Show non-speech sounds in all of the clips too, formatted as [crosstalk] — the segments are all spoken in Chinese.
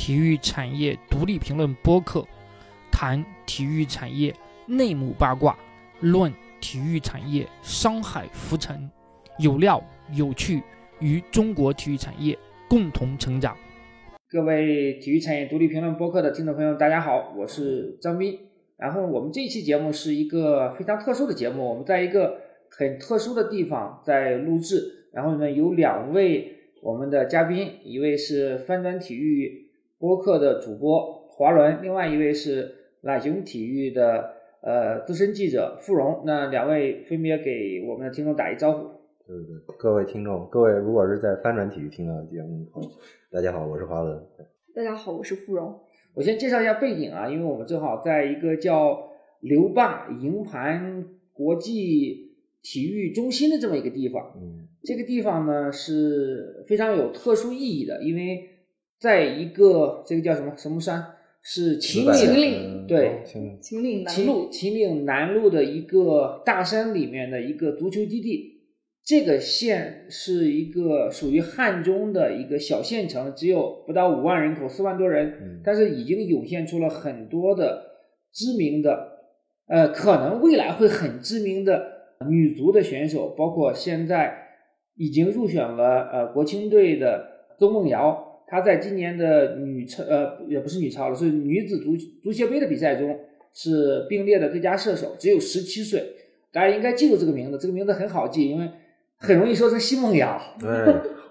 体育产业独立评论播客，谈体育产业内幕八卦，论体育产业商海浮沉，有料有趣，与中国体育产业共同成长。各位体育产业独立评论播客的听众朋友，大家好，我是张斌。然后我们这一期节目是一个非常特殊的节目，我们在一个很特殊的地方在录制。然后呢，有两位我们的嘉宾，一位是翻转体育播客的主播华伦，另外一位是懒熊体育的呃资深记者傅荣。那两位分别给我们的听众打一招呼。对对对，各位听众，各位如果是在翻转体育听到的节目，大家好，我是华伦。大家好，我是傅荣。我先介绍一下背景啊，因为我们正好在一个叫刘坝营盘国际体育中心的这么一个地方。嗯。这个地方呢是非常有特殊意义的，因为在一个这个叫什么什么山？是秦岭，秦岭对，秦岭。南路，秦岭南路的一个大山里面的一个足球基地。这个县是一个属于汉中的一个小县城，只有不到五万人口，四万多人，但是已经涌现出了很多的知名的，呃，可能未来会很知名的女足的选手，包括现在。已经入选了呃国青队的邹梦瑶，她在今年的女超呃也不是女超了，是女子足足协杯的比赛中是并列的最佳射手，只有十七岁，大家应该记住这个名字，这个名字很好记，因为很容易说成奚梦瑶。对，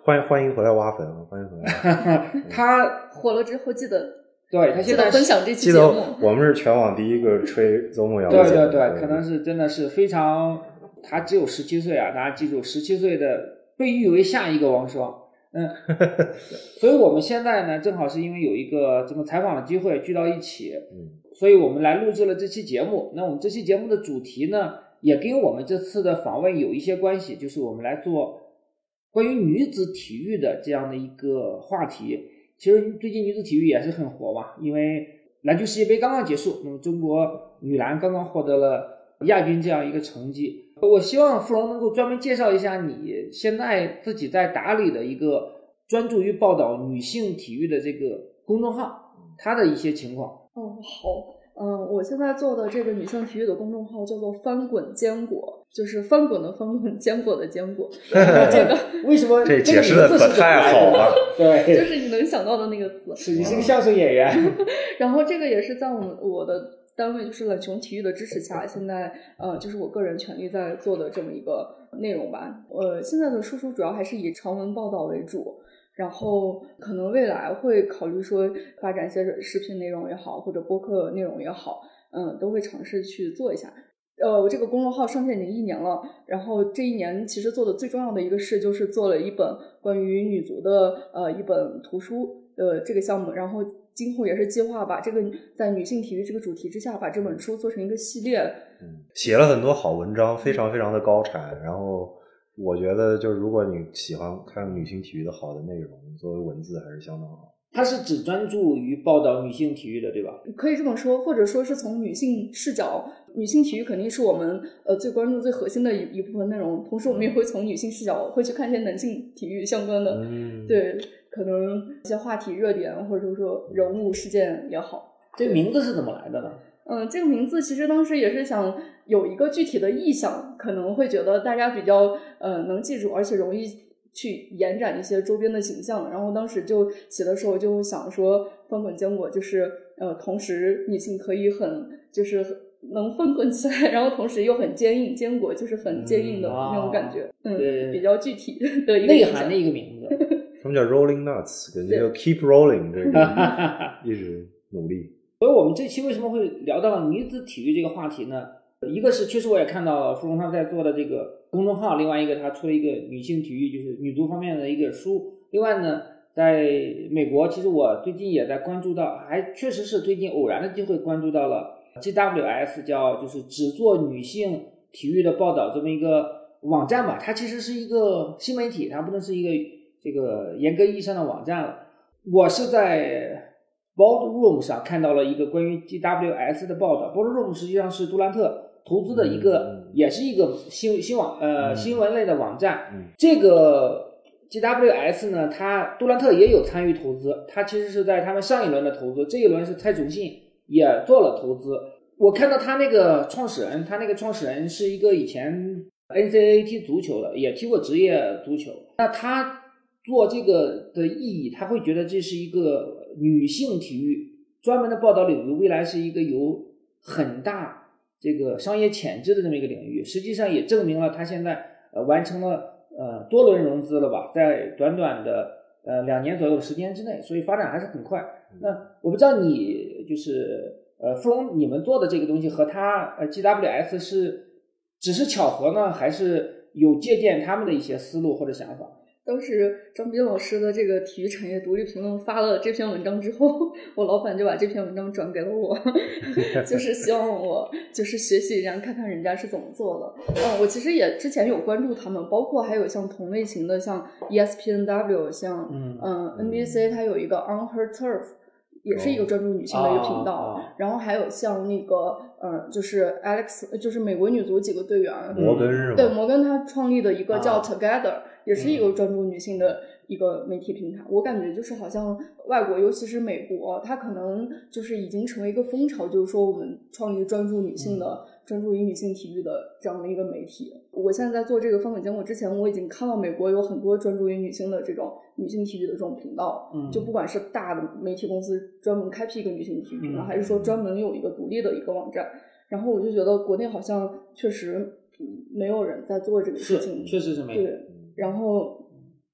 欢迎欢迎回来挖坟啊，欢迎回来。[laughs] 他火了之后记得，对他现在分享这期节目，我们是全网第一个吹邹梦瑶的。对对对，可能是真的是非常，他只有十七岁啊，大家记住，十七岁的。被誉为下一个王霜，嗯，所以我们现在呢，正好是因为有一个这么采访的机会聚到一起，嗯，所以我们来录制了这期节目。那我们这期节目的主题呢，也跟我们这次的访问有一些关系，就是我们来做关于女子体育的这样的一个话题。其实最近女子体育也是很火嘛，因为篮球世界杯刚刚结束，那么中国女篮刚刚获得了亚军这样一个成绩。我希望付荣能够专门介绍一下你现在自己在打理的一个专注于报道女性体育的这个公众号，它的一些情况。哦，好，嗯，我现在做的这个女性体育的公众号叫做“翻滚坚果”，就是翻滚的翻滚，坚果的坚果。[laughs] 这个 [laughs] 为什么这解释的可太好了？[laughs] 对，就是你能想到的那个词。是你是个相声演员。然后这个也是在我们我的。单位就是冷熊体育的支持下，现在呃，就是我个人全力在做的这么一个内容吧。呃，现在的输出主要还是以长文报道为主，然后可能未来会考虑说发展一些视频内容也好，或者播客内容也好，嗯，都会尝试去做一下。呃，我这个公众号上线已经一年了，然后这一年其实做的最重要的一个事就是做了一本关于女足的呃一本图书呃这个项目，然后。今后也是计划把这个在女性体育这个主题之下，把这本书做成一个系列。嗯，写了很多好文章，非常非常的高产。然后我觉得，就是如果你喜欢看女性体育的好的内容，作为文字还是相当好。它是只专注于报道女性体育的，对吧？可以这么说，或者说是从女性视角，女性体育肯定是我们呃最关注、最核心的一一部分内容。同时，我们也会从女性视角会去看一些男性体育相关的，对。可能一些话题热点，或者说人物事件也好，这个名字是怎么来的呢？嗯，这个名字其实当时也是想有一个具体的意向，可能会觉得大家比较呃能记住，而且容易去延展一些周边的形象。然后当时就写的时候就想说，翻滚坚果就是呃，同时女性可以很就是能翻滚起来，[laughs] 然后同时又很坚硬，坚果就是很坚硬的那种感觉，嗯，比较具体的一个内涵的一个名字。他们叫 Rolling Nuts，感觉叫 Keep Rolling，这个 [laughs] 一直努力。所以我们这期为什么会聊到女子体育这个话题呢？一个是确实我也看到付荣他在做的这个公众号，另外一个他出了一个女性体育，就是女足方面的一个书。另外呢，在美国，其实我最近也在关注到，还确实是最近偶然的机会关注到了 GWS，叫就是只做女性体育的报道这么一个网站吧。它其实是一个新媒体，它不能是一个。这个严格意义上的网站了，我是在 Boardroom 上看到了一个关于 GWS 的报道。Boardroom 实际上是杜兰特投资的一个，也是一个新新网呃新闻类的网站。这个 GWS 呢，它杜兰特也有参与投资，他其实是在他们上一轮的投资，这一轮是蔡崇信也做了投资。我看到他那个创始人，他那个创始人是一个以前 NCAA 踢足球的，也踢过职业足球。那他做这个的意义，他会觉得这是一个女性体育专门的报道领域，未来是一个有很大这个商业潜质的这么一个领域。实际上也证明了他现在呃完成了。呃，多轮融资了吧，在短短的呃两年左右的时间之内，所以发展还是很快。那我不知道你就是呃富隆你们做的这个东西和它呃 GWS 是只是巧合呢，还是有借鉴他们的一些思路或者想法？当时张斌老师的这个体育产业独立评论发了这篇文章之后，[laughs] 我老板就把这篇文章转给了我，[laughs] 就是希望我就是学习一下，看看人家是怎么做的。嗯，我其实也之前有关注他们，包括还有像同类型的，像 ESPNW，像嗯 NBC，它有一个 On Her Turf，也是一个专注女性的一个频道。然后还有像那个嗯，就是 Alex，就是美国女足几个队员，摩根是吗？对，摩根他创立的一个叫 Together。也是一个专注女性的一个媒体平台，我感觉就是好像外国，尤其是美国，它可能就是已经成为一个风潮，就是说我们创立专注女性的、专注于女性体育的这样的一个媒体。我现在在做这个翻本节目之前，我已经看到美国有很多专注于女性的这种女性体育的这种频道，就不管是大的媒体公司专门开辟一个女性体育频道，还是说专门有一个独立的一个网站，然后我就觉得国内好像确实没有人在做这个事情，确实是没有。对。然后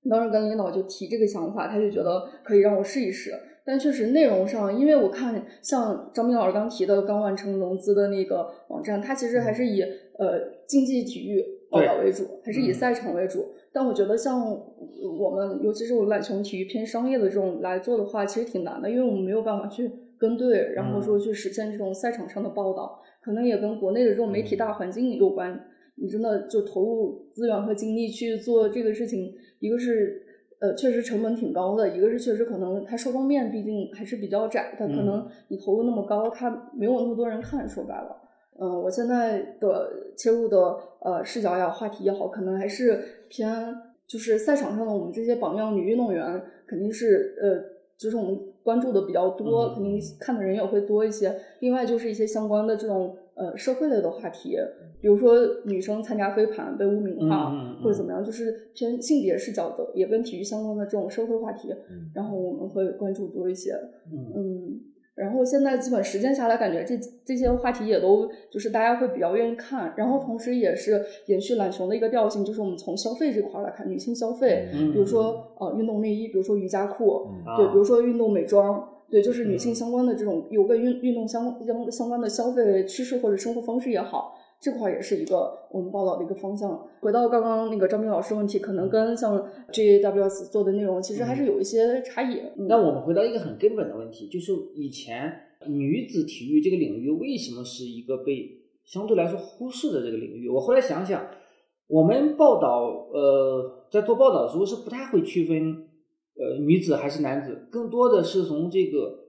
当时跟领导就提这个想法，他就觉得可以让我试一试。但确实内容上，因为我看像张斌老师刚提的刚完成融资的那个网站，它其实还是以呃竞技体育报道为主，还是以赛场为主。但我觉得像我们，尤其是我篮球体育偏商业的这种来做的话，其实挺难的，因为我们没有办法去跟队，然后说去实现这种赛场上的报道，可能也跟国内的这种媒体大环境有关。你真的就投入资源和精力去做这个事情，一个是呃确实成本挺高的，一个是确实可能它受众面毕竟还是比较窄，它可能你投入那么高，它没有那么多人看。说白了，嗯，我现在的切入的呃视角也好，话题也好，可能还是偏就是赛场上的我们这些榜样女运动员，肯定是呃就是我们关注的比较多，肯定看的人也会多一些。另外就是一些相关的这种呃社会类的话题。比如说女生参加飞盘被污名化，或者怎么样，就是偏性别视角的，也跟体育相关的这种社会话题，然后我们会关注多一些。嗯，然后现在基本实践下来，感觉这这些话题也都就是大家会比较愿意看，然后同时也是延续懒熊的一个调性，就是我们从消费这块来看，女性消费，比如说呃运动内衣，比如说瑜伽裤，对，比如说运动美妆，对，就是女性相关的这种有跟运运动相相相关的消费趋势或者生活方式也好。这块也是一个我们报道的一个方向。回到刚刚那个张斌老师问题，可能跟像 GAWS 做的内容其实还是有一些差异。那我们回到一个很根本的问题，就是以前女子体育这个领域为什么是一个被相对来说忽视的这个领域？我后来想想，我们报道呃在做报道的时候是不太会区分呃女子还是男子，更多的是从这个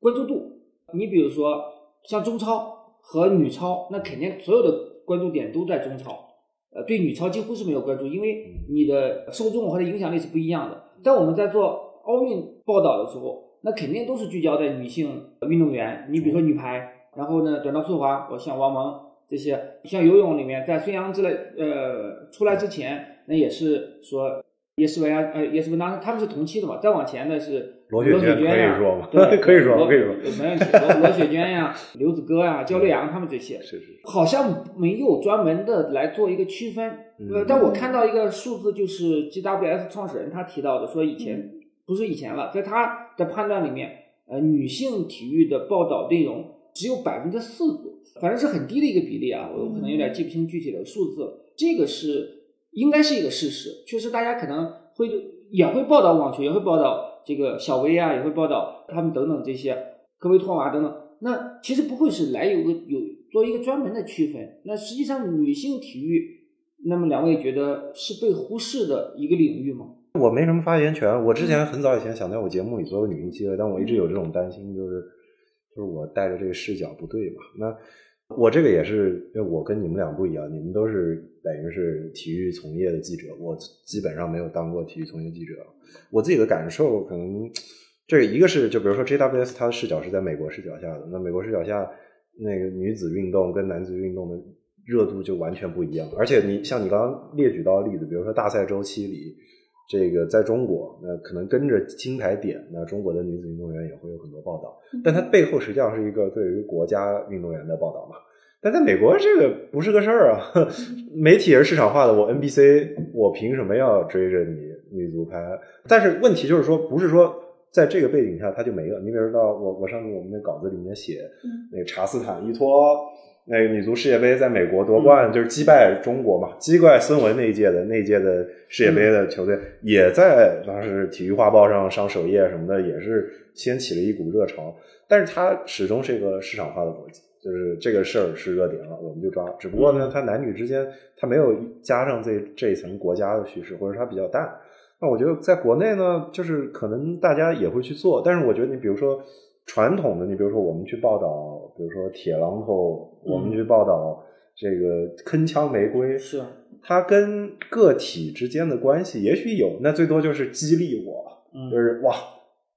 关注度。你比如说像中超。和女超，那肯定所有的关注点都在中超，呃，对女超几乎是没有关注，因为你的受众或者影响力是不一样的。但我们在做奥运报道的时候，那肯定都是聚焦在女性运动员。你比如说女排，然后呢，短道速滑，我像王蒙这些，像游泳里面，在孙杨之类呃出来之前，那也是说。叶诗文啊，呃，叶诗文当时他们是同期的嘛，再往前的是罗雪娟呀，对，可以说，[laughs] 可以说，没问题。罗罗雪娟呀，刘子歌呀，焦刘洋他们这些，是是，好像没有专门的来做一个区分。呃，但我看到一个数字，就是 GWS 创始人他提到的，说以前不是以前了，在他的判断里面，呃，女性体育的报道内容只有百分之四左右，反正是很低的一个比例啊，我可能有点记不清具体的数字。这个是。应该是一个事实，确实大家可能会也会报道网球，也会报道这个小威啊，也会报道他们等等这些科威托娃等等。那其实不会是来有个有做一个专门的区分。那实际上女性体育，那么两位觉得是被忽视的一个领域吗？我没什么发言权。我之前很早以前想在我节目里做个女性机会，但我一直有这种担心，就是就是我带着这个视角不对嘛。那我这个也是，因为我跟你们俩不一样，你们都是等于是体育从业的记者，我基本上没有当过体育从业记者。我自己的感受可能，这一个是就比如说 JWS 它的视角是在美国视角下的，那美国视角下那个女子运动跟男子运动的热度就完全不一样。而且你像你刚刚列举到的例子，比如说大赛周期里，这个在中国，那可能跟着金牌点，那中国的女子运动员也会有很多报道，但它背后实际上是一个对于国家运动员的报道嘛。但在美国，这个不是个事儿啊！[laughs] 媒体也是市场化的，我 NBC，我凭什么要追着你女足拍？但是问题就是说，不是说在这个背景下它就没了。你比如说，我我上次我们那稿子里面写，那个查斯坦依托那个女足世界杯在美国夺冠，就是击败中国嘛，击败孙雯那一届的那一届的世界杯的球队，也在当时体育画报上上首页什么的，也是掀起了一股热潮。但是它始终是一个市场化的逻辑。就是这个事儿是热点了，我们就抓。只不过呢，它男女之间它没有加上这这一层国家的叙事，或者它比较淡。那我觉得在国内呢，就是可能大家也会去做，但是我觉得你比如说传统的，你比如说我们去报道，比如说铁榔头，我们去报道这个铿锵玫瑰，是它跟个体之间的关系也许有，那最多就是激励我，就是哇，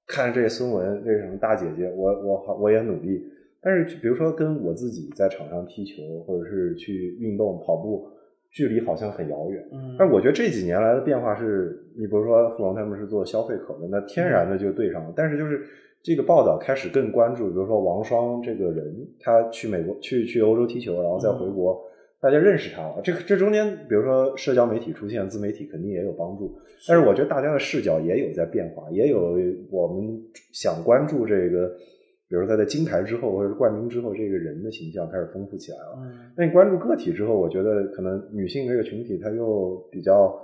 看这孙文这什么大姐姐，我我我也努力。但是，比如说跟我自己在场上踢球，或者是去运动跑步，距离好像很遥远。嗯，但我觉得这几年来的变化是，你比如说富龙他们是做消费可的，那天然的就对上了。但是就是这个报道开始更关注，比如说王霜这个人，他去美国去去欧洲踢球，然后再回国，大家认识他了。这个这中间，比如说社交媒体出现，自媒体肯定也有帮助。但是我觉得大家的视角也有在变化，也有我们想关注这个。比如他在金牌之后，或者是冠军之后，这个人的形象开始丰富起来了。嗯，那你关注个体之后，我觉得可能女性这个群体，她又比较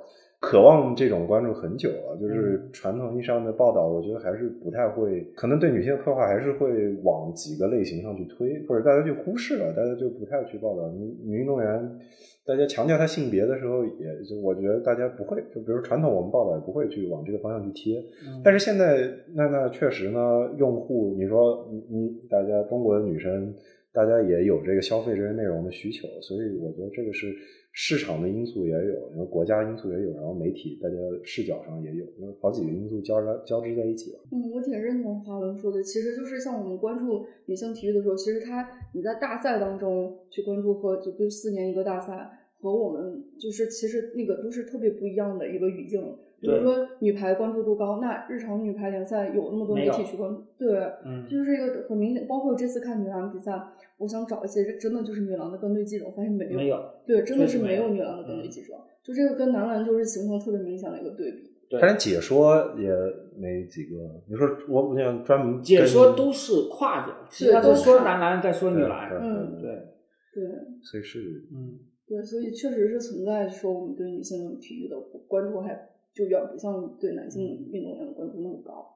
渴望这种关注很久了。就是传统意义上的报道，我觉得还是不太会，可能对女性的刻画还是会往几个类型上去推，或者大家就忽视了，大家就不太去报道女女运动员。大家强调她性别的时候，也就我觉得大家不会，就比如传统我们报道也不会去往这个方向去贴。但是现在，那那确实呢，用户你说你你大家中国的女生，大家也有这个消费这些内容的需求，所以我觉得这个是市场的因素也有，然后国家因素也有，然后媒体大家视角上也有，那好几个因素交织交织在一起了。嗯，我挺认同华伦说的，其实就是像我们关注女性体育的时候，其实它你在大赛当中去关注和就就四年一个大赛。和我们就是其实那个都是特别不一样的一个语境。比如说女排关注度高，那日常女排联赛有那么多媒体去关注，对，嗯，就是一个很明显。包括这次看女篮比赛，我想找一些真的就是女篮的跟队记者，发现没有，没有，对，真的是没有女篮的跟队记者。就这个跟男篮就是形成特别明显的一个对比。他连解说也没几个。你说我我想专门解说都是跨着，其他都说男篮再说女篮，嗯，对对，所以是嗯。对，所以确实是存在说我们对女性体育的关注还就远不像对男性运动员的关注那么高。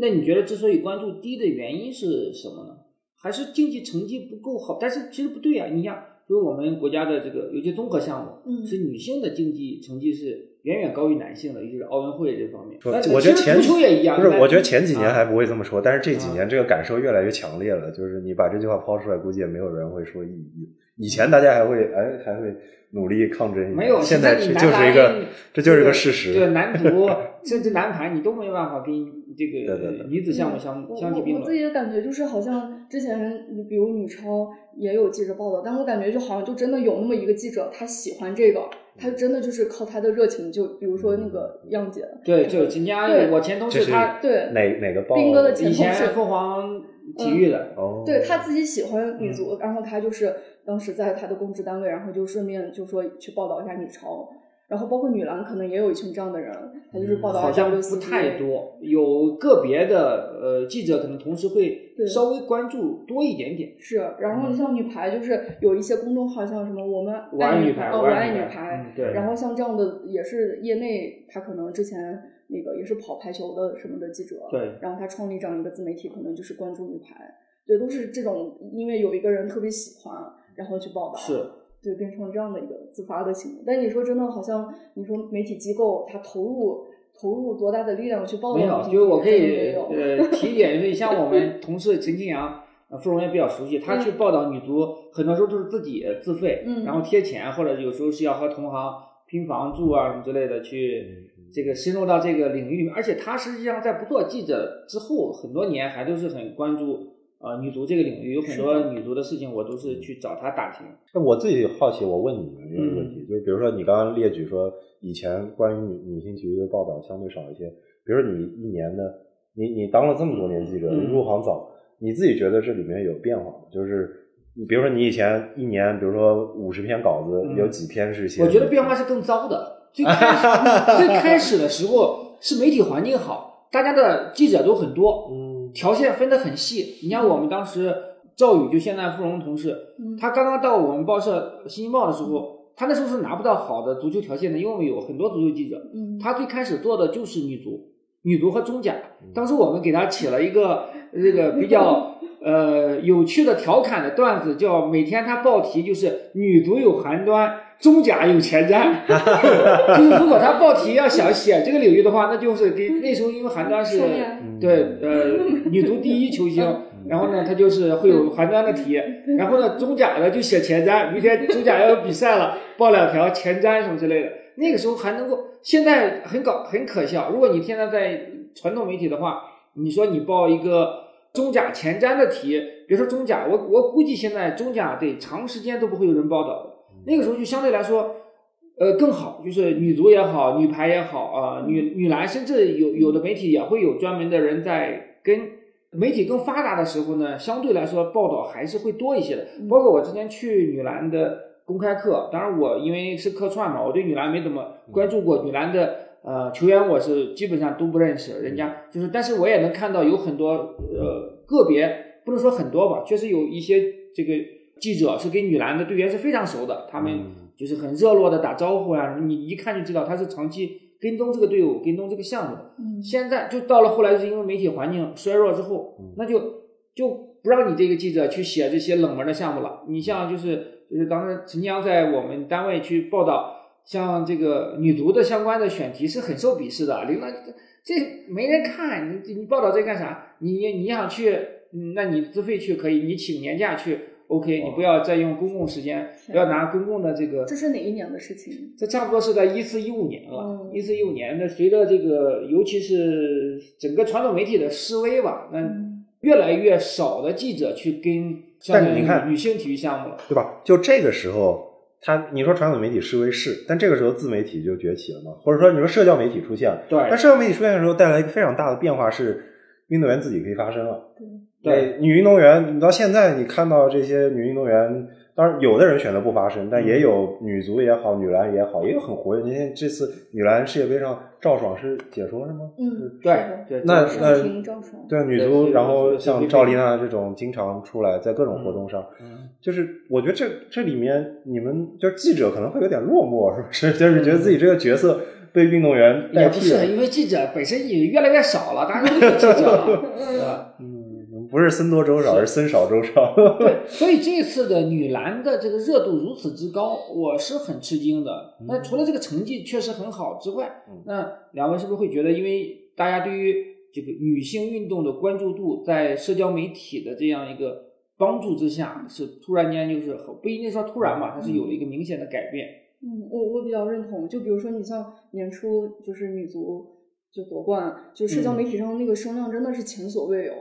那你觉得之所以关注低的原因是什么呢？还是竞技成绩不够好？但是其实不对啊，你像就是我们国家的这个尤其综合项目，嗯，是女性的竞技成绩是远远高于男性的，尤其是奥运会这方面。我觉得前足球也一样，不是，我觉得前几年还不会这么说，但是这啊几年这个感受越来越强烈了。就是你把这句话抛出来，估计也没有人会说异议。以前大家还会哎还会努力抗争一下，没有，现在这就是一个这就是一个事实。对男足 [laughs] 甚至男排，你都没办法跟这个对对对女子项目相相提并论。我自己的感觉就是，好像之前你比如女超也有记者报道，但我感觉就好像就真的有那么一个记者，他喜欢这个，他就真的就是靠他的热情，就比如说那个样姐，对，就今天我前同事他对。哪哪个报斌哥的前以前同事凤凰体育的，哦，对他自己喜欢女嗯。足，然后他就是当时在他的公职单位，然后就顺便就说去报道一下女超，然后包括女篮可能也有一群这样的人，他就是报道好像不太多，有个别的呃记者可能同时会稍微关注多一点点。是，然后你像女排，就是有一些公众号，像什么我们我爱女排哦，我爱女排对然后像这样的也是业内，他可能之前那个也是跑排球的什么的记者，对然后他创立这样一个自媒体，可能就是关注女排，对，都是这种，因为有一个人特别喜欢，然后去报道，是，对，变成了这样的一个自发的行为。但你说真的，好像你说媒体机构他投入投入多大的力量去报道没有，就是我可以呃提一点，就是像我们同事陈清阳，呃傅荣也比较熟悉，他去报道女足，很多时候都是自己自费，嗯然后贴钱，或者有时候是要和同行拼房住啊什么之类的去这个深入到这个领域里面。而且他实际上在不做记者之后，很多年还都是很关注呃女足这个领域，有很多女足的事情我都是去找她打听。那我自己好奇，我问你们一个问题，就是比如说你刚刚列举说以前关于女女性体育的报道相对少一些，比如说你一年的，你你当了这么多年记者，嗯入行早，你自己觉得这里面有变化吗？就是你比如说你以前一年，比如说五十篇稿子，嗯有几篇是写？我觉得变化是更糟的。[laughs] 最开始最开始的时候是媒体环境好，大家的记者都很多，嗯条线分得很细。你像我们当时赵宇，就现在富荣同事，嗯他刚刚到我们报社《新京报》的时候，他那时候是拿不到好的足球条线的，因为我们有很多足球记者。嗯，他最开始做的就是女足，女足和中甲。当时我们给他起了一个这个比较呃有趣的调侃的段子，叫每天他报题就是女足有寒端，中甲有前瞻。就是如果他报题要想写这个领域的话，那就是给那时候因为寒端是对呃女足第一球星，然后呢他就是会有寒端的题，然后呢中甲的就写前瞻，明天中甲要有比赛了，报两条前瞻什么之类的。那个时候还能够，现在很搞很可笑。如果你现在在传统媒体的话，你说你报一个中甲前瞻的题，别说中甲，我我估计现在中甲得长时间都不会有人报道的。那个时候就相对来说，呃更好，就是女足也好，女排也好啊、女女篮，甚至有有的媒体也会有专门的人在跟。媒体更发达的时候呢，相对来说报道还是会多一些的。包括我之前去女篮的公开课，当然我因为是客串嘛，我对女篮没怎么关注过。女篮的呃球员我是基本上都不认识，人家就是，但是我也能看到有很多呃个别，不能说很多吧，确实有一些这个记者是跟女篮的队员是非常熟的，他们就是很热络的打招呼呀、你一看就知道他是长期跟踪这个队伍、跟踪这个项目的。嗯现在就到了后来，是因为媒体环境衰弱之后，那就就不让你这个记者去写这些冷门的项目了。你像就是就是当时陈江在我们单位去报道，像这个女足的相关的选题是很受鄙视的。领导这这没人看，你你报道这干啥？你你想去，嗯，那你自费去可以，你请年假去。OK，你不要再用公共时间，不要拿公共的这个这是哪一年的事情？这差不多是在一四一五年了嗯，一四一五年那，随着这个，尤其是整个传统媒体的示威吧，那嗯越来越少的记者去跟像但是你看女性体育项目了。对吧？就这个时候，他你说传统媒体视为是，但这个时候自媒体就崛起了嘛，或者说你说社交媒体出现了，对但社交媒体出现的时候带来一个非常大的变化是，运动员自己可以发声了。对，女运动员，你到现在你看到这些女运动员，当然有的人选择不发声，但也有女足也好，女篮也好，也有很活跃。你看这次女篮世界杯上，赵爽是解说是吗？嗯，对对，那那对女足，然后像赵丽娜这种经常出来在各种活动上，嗯就是我觉得这这里面你们就是记者可能会有点落寞，是不是？[laughs] 就是觉得自己这个角色被运动员代也不是，替了。因为记者本身也越来越少了，大家都有记者了，[laughs] 对吧？嗯，不是僧多粥少，是僧少粥少。[laughs] 对，所以这次的女篮的这个热度如此之高，我是很吃惊的。那除了这个成绩确实很好之外，那两位是不是会觉得，因为大家对于这个女性运动的关注度，在社交媒体的这样一个帮助之下，是突然间就是不一定说突然吧，它是有了一个明显的改变。嗯，我我比较认同。就比如说，你像年初就是女足就夺冠，就社交媒体上那个声量真的是前所未有。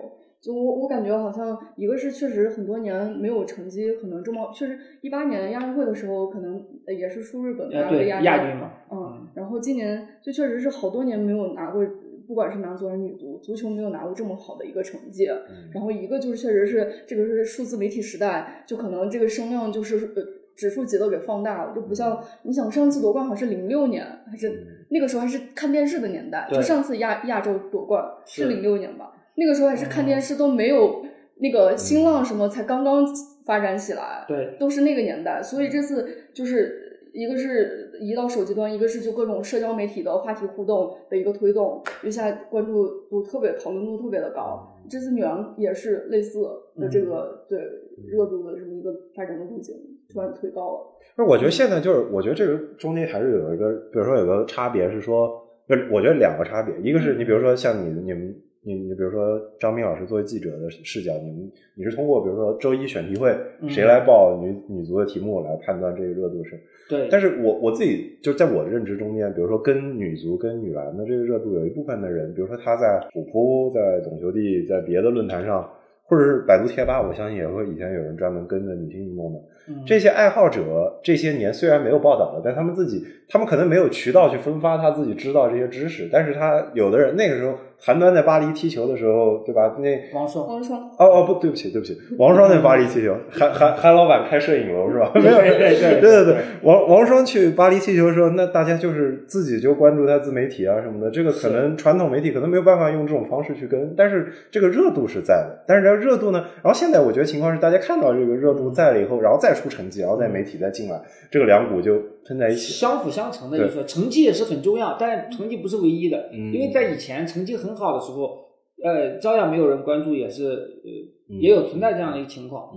就我我感觉好像一个是确实很多年没有成绩，可能这么确实一八年亚运会的时候，可能也是输日本拿了亚亚军嘛，嗯，然后今年就确实是好多年没有拿过，不管是男足还是女足，足球没有拿过这么好的一个成绩。然后一个就是确实是这个是数字媒体时代，就可能这个声量就是呃指数级的给放大了，就不像你想上次夺冠好像是零六年，还是那个时候还是看电视的年代，就上次亚亚洲夺冠是是零六年吧，那个时候还是看电视都没有那个新浪什么才刚刚发展起来，对，都是那个年代，所以这次就是一个是移到手机端，一个是就各种社交媒体的话题互动的一个推动，一下关注度特别讨论度特别的高。这次女王也是类似的这个、对热度的这么一个发展的路径，突然推高了。不是，我觉得现在就是，我觉得这个中间还是有一个，比如说有个差别是说，就是我觉得两个差别，一个是你比如说像你你们你你比如说张斌老师作为记者的视角，你们你是通过比如说周一选题会嗯谁来报女女足的题目来判断这个热度是？对，但是我我自己就在我的认知中间，比如说跟女足跟女篮的这个热度，有一部分的人，比如说他在虎扑、在懂球帝、在别的论坛上，或者是百度贴吧，我相信也会以前有人专门跟着女性运动的。嗯这些爱好者这些年虽然没有报道了，但他们自己，他们可能没有渠道去分发他自己知道这些知识，但是他有的人那个时候，韩端在巴黎踢球的时候，对吧？那王双，王双，哦哦不，对不起对不起，王双在巴黎踢球，韩韩韩老板开摄影楼是吧？没有，对对对对对对，王王双去巴黎踢球的时候，那大家就是自己就关注他自媒体啊什么的，这个可能传统媒体可能没有办法用这种方式去跟，但是这个热度是在的。但是这个热度呢，然后现在我觉得情况是，大家看到这个热度在了以后，然后再出成绩，然后再媒体再进来，这个两股就喷在一起。相辅相成的，对就说成绩也是很重要，但成绩不是唯一的，嗯因为在以前成绩很好的时候，呃，照样没有人关注，也是呃，嗯也有存在这样的一个情况。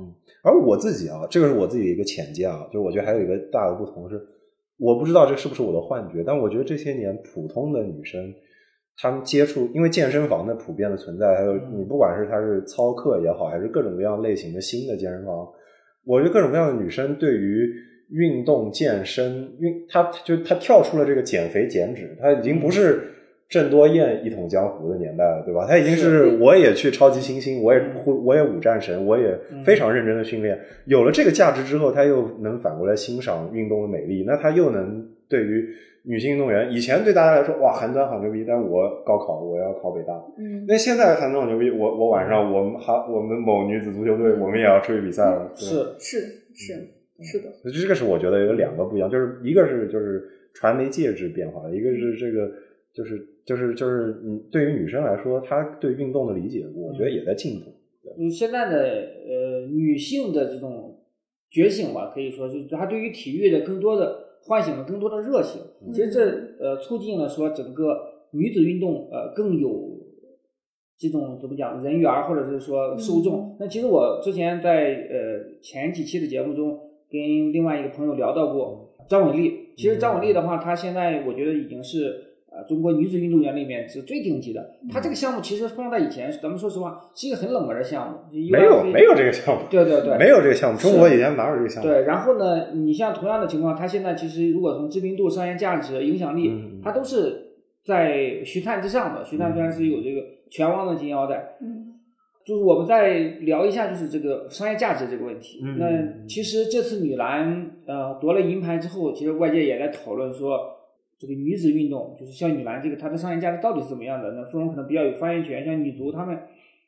而我自己啊，这个是我自己的一个浅见啊，就是我觉得还有一个大的不同是，我不知道这是不是我的幻觉，但我觉得这些年普通的女生，她们接触，因为健身房的普遍的存在，还有嗯你不管是她是操课也好，还是各种各样类型的新的健身房，我觉得各种各样的女生对于运动健身，运她就她跳出了这个减肥减脂，她已经不是。郑多燕一统江湖的年代了，对吧？她已经是是我也去超级新星，我也会，我也五战神，我也非常认真的训练。有了这个价值之后，她又能反过来欣赏运动的美丽，那她又能对于女性运动员，以前对大家来说，哇，韩端好牛逼，但我高考我要考北大。嗯，那现在韩端好牛逼，我我晚上我们韩我们某女子足球队，我们也要出去比赛了。是，是是是的，这个是我觉得有两个不一样，就是一个是就是传媒介质变化了，一个是这个就是就是就是嗯，对于女生来说，她对运动的理解，我觉得也在进步。嗯，现在的呃女性的这种觉醒吧，可以说就是她对于体育的更多的唤醒了更多的热情。嗯其实这呃促进了说整个女子运动呃更有这种怎么讲人缘儿或者是说受众。嗯那其实我之前在呃前几期的节目中跟另外一个朋友聊到过张伟丽。其实张伟丽的话，她现在我觉得已经是。呃，中国女子运动员里面是最顶级的。她这个项目其实放在以前，咱们说实话是一个很冷门的项目，没有没有这个项目，对对对，没有这个项目，中国以前哪有这个项目？对，然后呢，你像同样的情况，她现在其实如果从知名度、商业价值、影响力，嗯嗯它都是在徐灿之上的。徐灿虽然是有这个拳王的金腰带，嗯就是我们再聊一下，就是这个商业价值这个问题。嗯那其实这次女篮呃夺了银牌之后，其实外界也在讨论说，这个女子运动就是像女篮这个，它的商业价值到底是怎么样的？那芙蓉可能比较有发言权，像女足他们，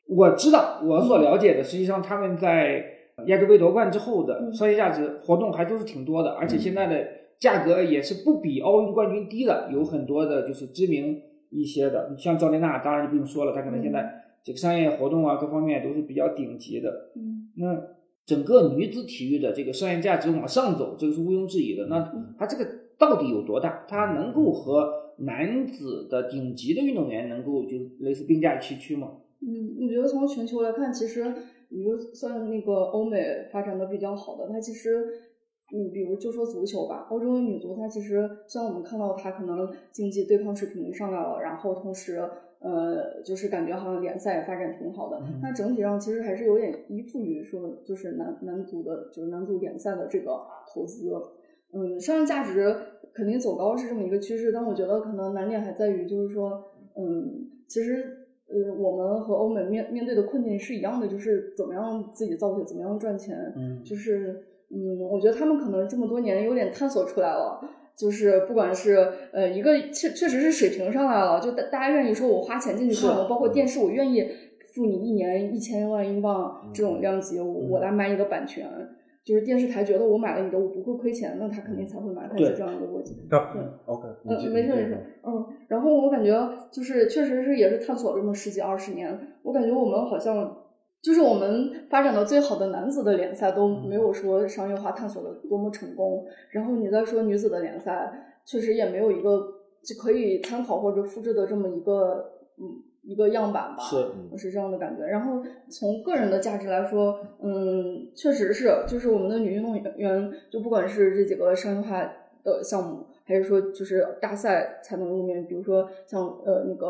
我知道我所了解的，实际上他们在亚洲杯夺冠之后的嗯商业价值活动还都是挺多的，而且现在的价格也是不比奥运冠军低的，有很多的就是知名一些的，你像赵丽娜，当然就不用说了，她可能现在这个商业活动啊各方面都是比较顶级的。嗯那整个女子体育的这个商业价值往上走，这个是毋庸置疑的。那它这个到底有多大？它能够和男子的顶级的运动员能够就类似并驾齐驱吗？嗯，我觉得从全球来看，其实你就算那个欧美发展的比较好的，它其实，你，比如就说足球吧，欧洲的女足，它其实虽然我们看到它可能竞技对抗水平上来了，然后同时，呃，就是感觉好像联赛也发展挺好的，嗯但整体上其实还是有点依附于说，就是男男足的，就是男足联赛的这个投资。嗯，商业价值肯定走高是这么一个趋势，但我觉得可能难点还在于，就是说，嗯，其实呃，我们和欧美面面对的困境是一样的，就是怎么样自己造血，怎么样赚钱。嗯就是嗯，我觉得他们可能这么多年有点探索出来了。就是不管是呃一个确确实是水平上来了，就大大家愿意说我花钱进去看，是我包括电视我愿意付你一年一千万英镑这种量级，我我来买你的版权。就是电视台觉得我买了你的，我不会亏钱，那他肯定才会买，他是这样一个逻辑。对。对 OK，嗯，没事没事，嗯，然后我感觉就是确实是也是探索了这么十几二十年，我感觉我们好像就是我们发展到最好的男子的联赛都没有说商业化探索的多么成功，然后你再说女子的联赛，确实也没有一个就可以参考或者复制的这么一个嗯一个样板吧，是我是这样的感觉。然后从个人的价值来说，嗯，确实是，就是我们的女运动员，就不管是这几个商业化的项目，还是说就是大赛才能入面，比如说像呃那个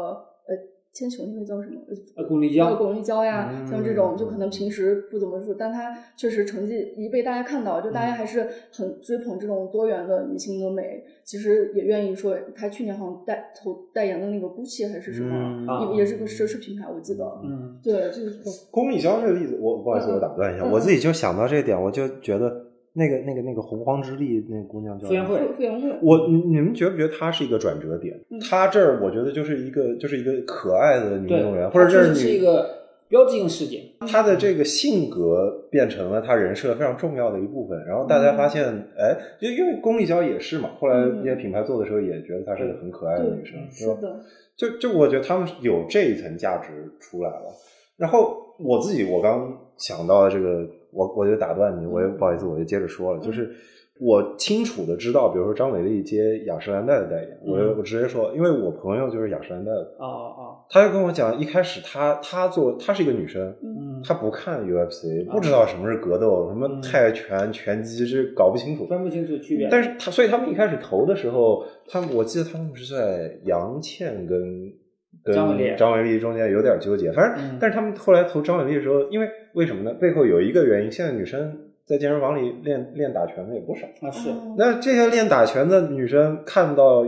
呃铅球那个叫什么？呃，巩立呃，姣，巩立姣呀，嗯像这种就可能平时不怎么说，但她确实成绩一被大家看到，就大家嗯还是很追捧这种多元的女性的美。其实也愿意说，她去年好像代投代言的那个 GUCCI 还是什么，也也是个奢侈品牌，我记得。嗯，对，就是巩立姣这个例子，我不好意思，嗯我打断一下，嗯我自己就想到这一点，我就觉得那个那个那个洪荒之力那个姑娘叫傅园慧傅傅园慧，我你你们觉不觉得她是一个转折点？嗯她这儿我觉得就是一个就是一个可爱的女运动员，或者这女一个标志性事件。她的这个性格变成了她人设非常重要的一部分。然后大家发现，哎，就因为龚立姣也是嘛，后来嗯那些品牌做的时候也觉得她是个很可爱的女生，是吧？是的，就就我觉得他们有这一层价值出来了。然后我自己我刚想到的这个，我我就打断你，我也不好意思，我就接着说了，就是我清楚的知道，比如说张伟丽接雅诗兰黛的代言，我嗯我直接说，因为我朋友就是雅诗兰黛的，哦哦，他就跟我讲，一开始他他做她是一个女生。嗯，他不看 UFC，不知道什么是格斗，什么嗯泰拳、拳击，这搞不清楚。分不清楚区别。但是他，所以他们一开始投的时候，他们我记得他们是在杨倩跟跟张伟丽张伟丽中间有点纠结。反正，嗯但是他们后来投张伟丽的时候，因为为什么呢？背后有一个原因，现在女生在健身房里练练打拳的也不少。啊是，哦那这些练打拳的女生看到，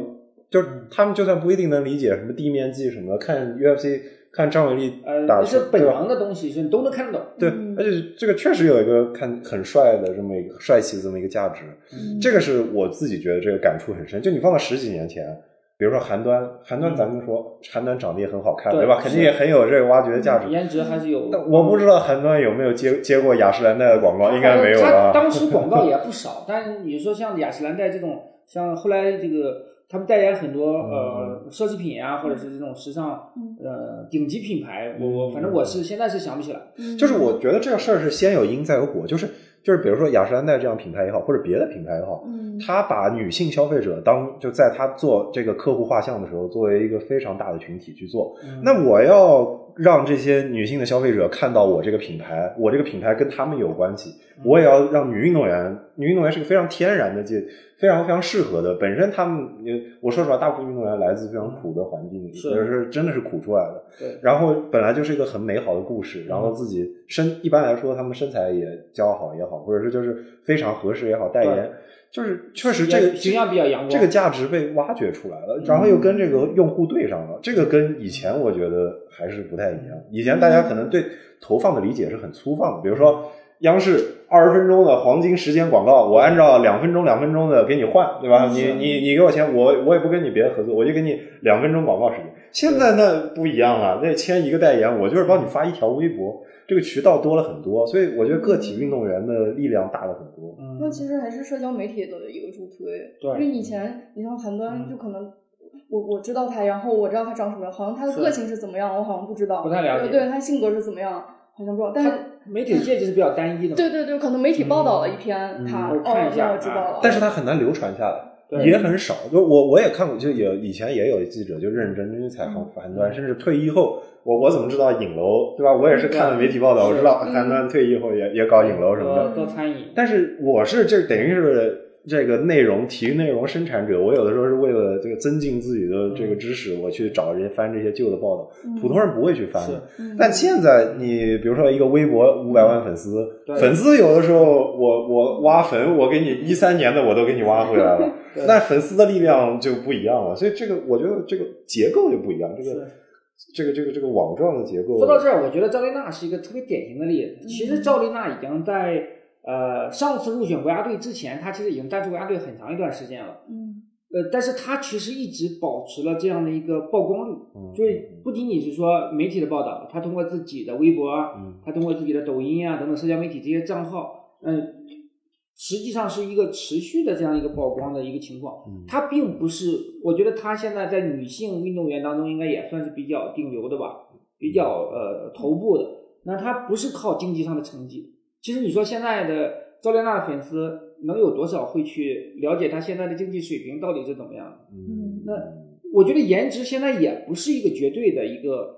就是她们就算不一定能理解什么地面技什么的，看 UFC 看张伟丽呃，打拳，这是本对吧能的东西，是你都能看得懂。对嗯，而且这个确实有一个看很帅的这么一个帅气的这么一个价值，嗯这个是我自己觉得这个感触很深。就你放到十几年前，比如说韩端，韩端咱们说韩端长得也很好看，对对吧？肯定也很有这个挖掘的价值。颜值还是有。但我不知道韩端有没有接接过雅诗兰黛的广告，应该没有他吧？当时广告也不少，[laughs] 但是你说像雅诗兰黛这种，像后来这个他们代言很多呃奢侈品啊，或者是这种时尚呃顶级品牌，我我反正我是现在是想不起来。嗯就是我觉得这个事儿是先有因再有果，就是就是比如说雅诗兰黛这样品牌也好，或者别的品牌也好，嗯他把女性消费者当就在他做这个客户画像的时候，作为一个非常大的群体去做。嗯那我要让这些女性的消费者看到我这个品牌，我这个品牌跟他们有关系，嗯我也要让女运动员，女运动员是个非常天然的，就非常非常适合的。本身他们，呃我说实话，大部分运动员来自非常苦的环境里，是是真的是苦出来的。对，然后本来就是一个很美好的故事，然后自己身一般来说他们身材也姣好也好，或者是就是非常合适也好，代言就是确实这个形象比较阳光这个价值被挖掘出来了，然后又跟这个用户对上了，这个跟以前我觉得还是不太一样。以前大家可能对投放的理解是很粗放的，比如说央视二十分钟的黄金时间广告，我按照两分钟两分钟的给你换，对吧？你你你给我钱，我我也不跟你别的合作，我就给你两分钟广告时间。现在那不一样了，那签一个代言，我就是帮你发一条微博，这个渠道多了很多，所以我觉得个体运动员的力量大了很多。那嗯，其实还是社交媒体的一个助推，对。因为以前你像韩端，嗯就可能我我知道他，然后我知道他长什么样，好像他的个性是怎么样，我好像不知道，不太了解。对对他性格是怎么样，好像不知道，但是他媒体界就是比较单一的嘛。对对对，可能媒体报道了一篇他，看一下那我知道了，但是他很难流传下来，也很少。就我我也看过，就有以前也有记者就认真去采访韩端，甚至退役后，我我怎么知道影楼对吧？我也是看了媒体报道，我知道韩端退役后也也搞影楼什么的。做做餐饮，但是我是这等于是这个内容体育内容生产者，我有的时候是为了这个增进自己的这个知识，我去找人翻这些旧的报道，普通人不会去翻的。嗯但现在你比如说一个微博五百万粉丝，对粉丝有的时候我我挖坟，我给你一三年的我都给你挖回来了，对那粉丝的力量就不一样了，所以这个我觉得这个结构就不一样，这个这个这个这个网状的结构。说到这儿，我觉得赵丽娜是一个特别典型的例子。其实赵丽娜已经在呃上次入选国家队之前，他其实已经淡出国家队很长一段时间了。嗯呃，但是他其实一直保持了这样的一个曝光率，嗯就是不仅仅是说媒体的报道，他通过自己的微博啊，嗯她通过自己的抖音啊等等社交媒体这些账号，嗯、实际上是一个持续的这样一个曝光的一个情况。嗯他并不是，我觉得他现在在女性运动员当中应该也算是比较顶流的吧，比较呃头部的。那他不是靠经济上的成绩。其实你说现在的赵丽娜的粉丝能有多少会去了解她现在的经济水平到底是怎么样的？嗯那我觉得颜值现在也不是一个绝对的一个，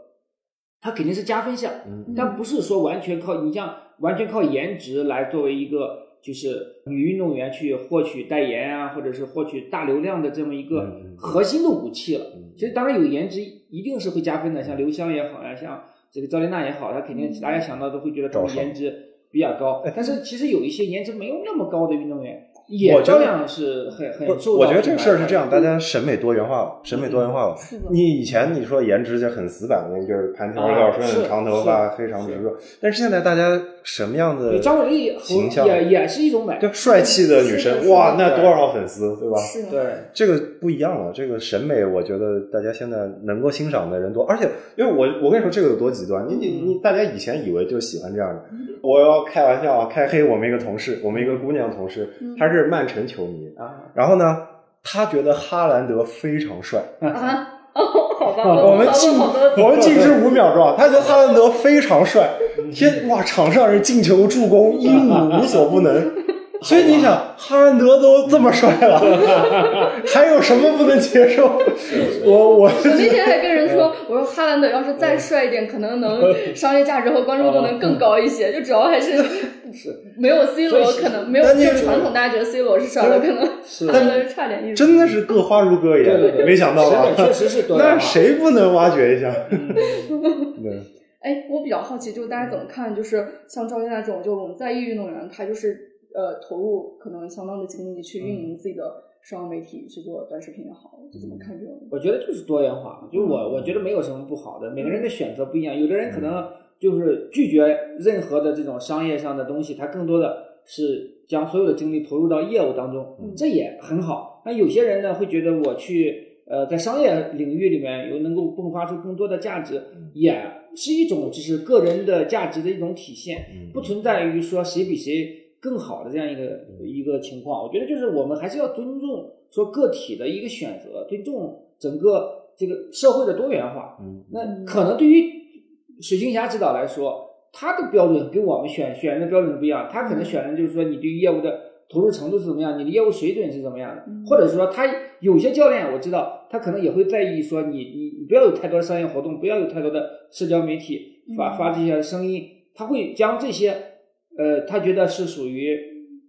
它肯定是加分项，嗯但不是说完全靠你像完全靠颜值来作为一个就是女运动员去获取代言啊，或者是获取大流量的这么一个核心的武器了。嗯其实当然有颜值一定是会加分的，像刘湘也好呀，像这个赵丽娜也好，她肯定大家想到都会觉得她们赵爽颜值比较高哎。但是其实有一些颜值没有那么高的运动员，我也照样是很很受我觉得这个事儿是这样，大家审美多元化了，审美多元化了。是的你以前你说颜值就很死板的，那就是盘条啊孝顺、是长头发、是黑长直肉。但是现在大家什么样的张伟丽形象也也是一种美，就帅气的女生，哇，那多少粉丝，对吧？是的，对。这个不一样了，这个审美，我觉得大家现在能够欣赏的人多，而且因为我我跟你说这个有多极端，你你你，大家以前以为就喜欢这样的，我要开玩笑啊，开黑我们一个同事，我们一个姑娘同事，她是曼城球迷，啊，然后呢，她觉得哈兰德非常帅，啊，[laughs] 哦，好吧，[laughs] 我们静我们静止五秒钟，她觉得哈兰德非常帅，天哇，场上是进球、助攻、英武无所不能。所以你想，哈兰德都这么帅了，[laughs] 还有什么不能接受？我我我那天还跟人说，我说哈兰德要是再帅一点，可能能 [laughs] 商业价值和关注度能更高一些。就主要还是没有 C 罗，可能没有但就传统大家觉得 C 罗是帅的，可能是。哈兰德差点意思。真的是各花如各眼，对对对。没想到吧那谁不能挖掘一下？[laughs] 哎，我比较好奇，就是大家怎么看？就是像赵丽娜这种，就我们在役运动员，他就是呃投入可能相当的精力去运营自己的社交媒体，去做短视频也好，就怎么看这种？我觉得就是多元化，就是我我觉得没有什么不好的，每个人的选择不一样，有的人可能就是拒绝任何的这种商业上的东西，他更多的是将所有的精力投入到业务当中，嗯。这也很好。那有些人呢会觉得我去呃在商业领域里面有能够迸发出更多的价值，也是一种就是个人的价值的一种体现，不存在于说谁比谁更好的这样一个一个情况。我觉得就是我们还是要尊重说个体的一个选择，尊重整个这个社会的多元化。嗯那可能对于水晶侠指导来说，他的标准跟我们选选人的标准不一样，他可能选人就是说你对于业务的投入程度是怎么样，你的业务水准是怎么样的，嗯或者说他有些教练我知道，他可能也会在意说你你你不要有太多的商业活动，不要有太多的社交媒体发嗯发这些声音，他会将这些呃他觉得是属于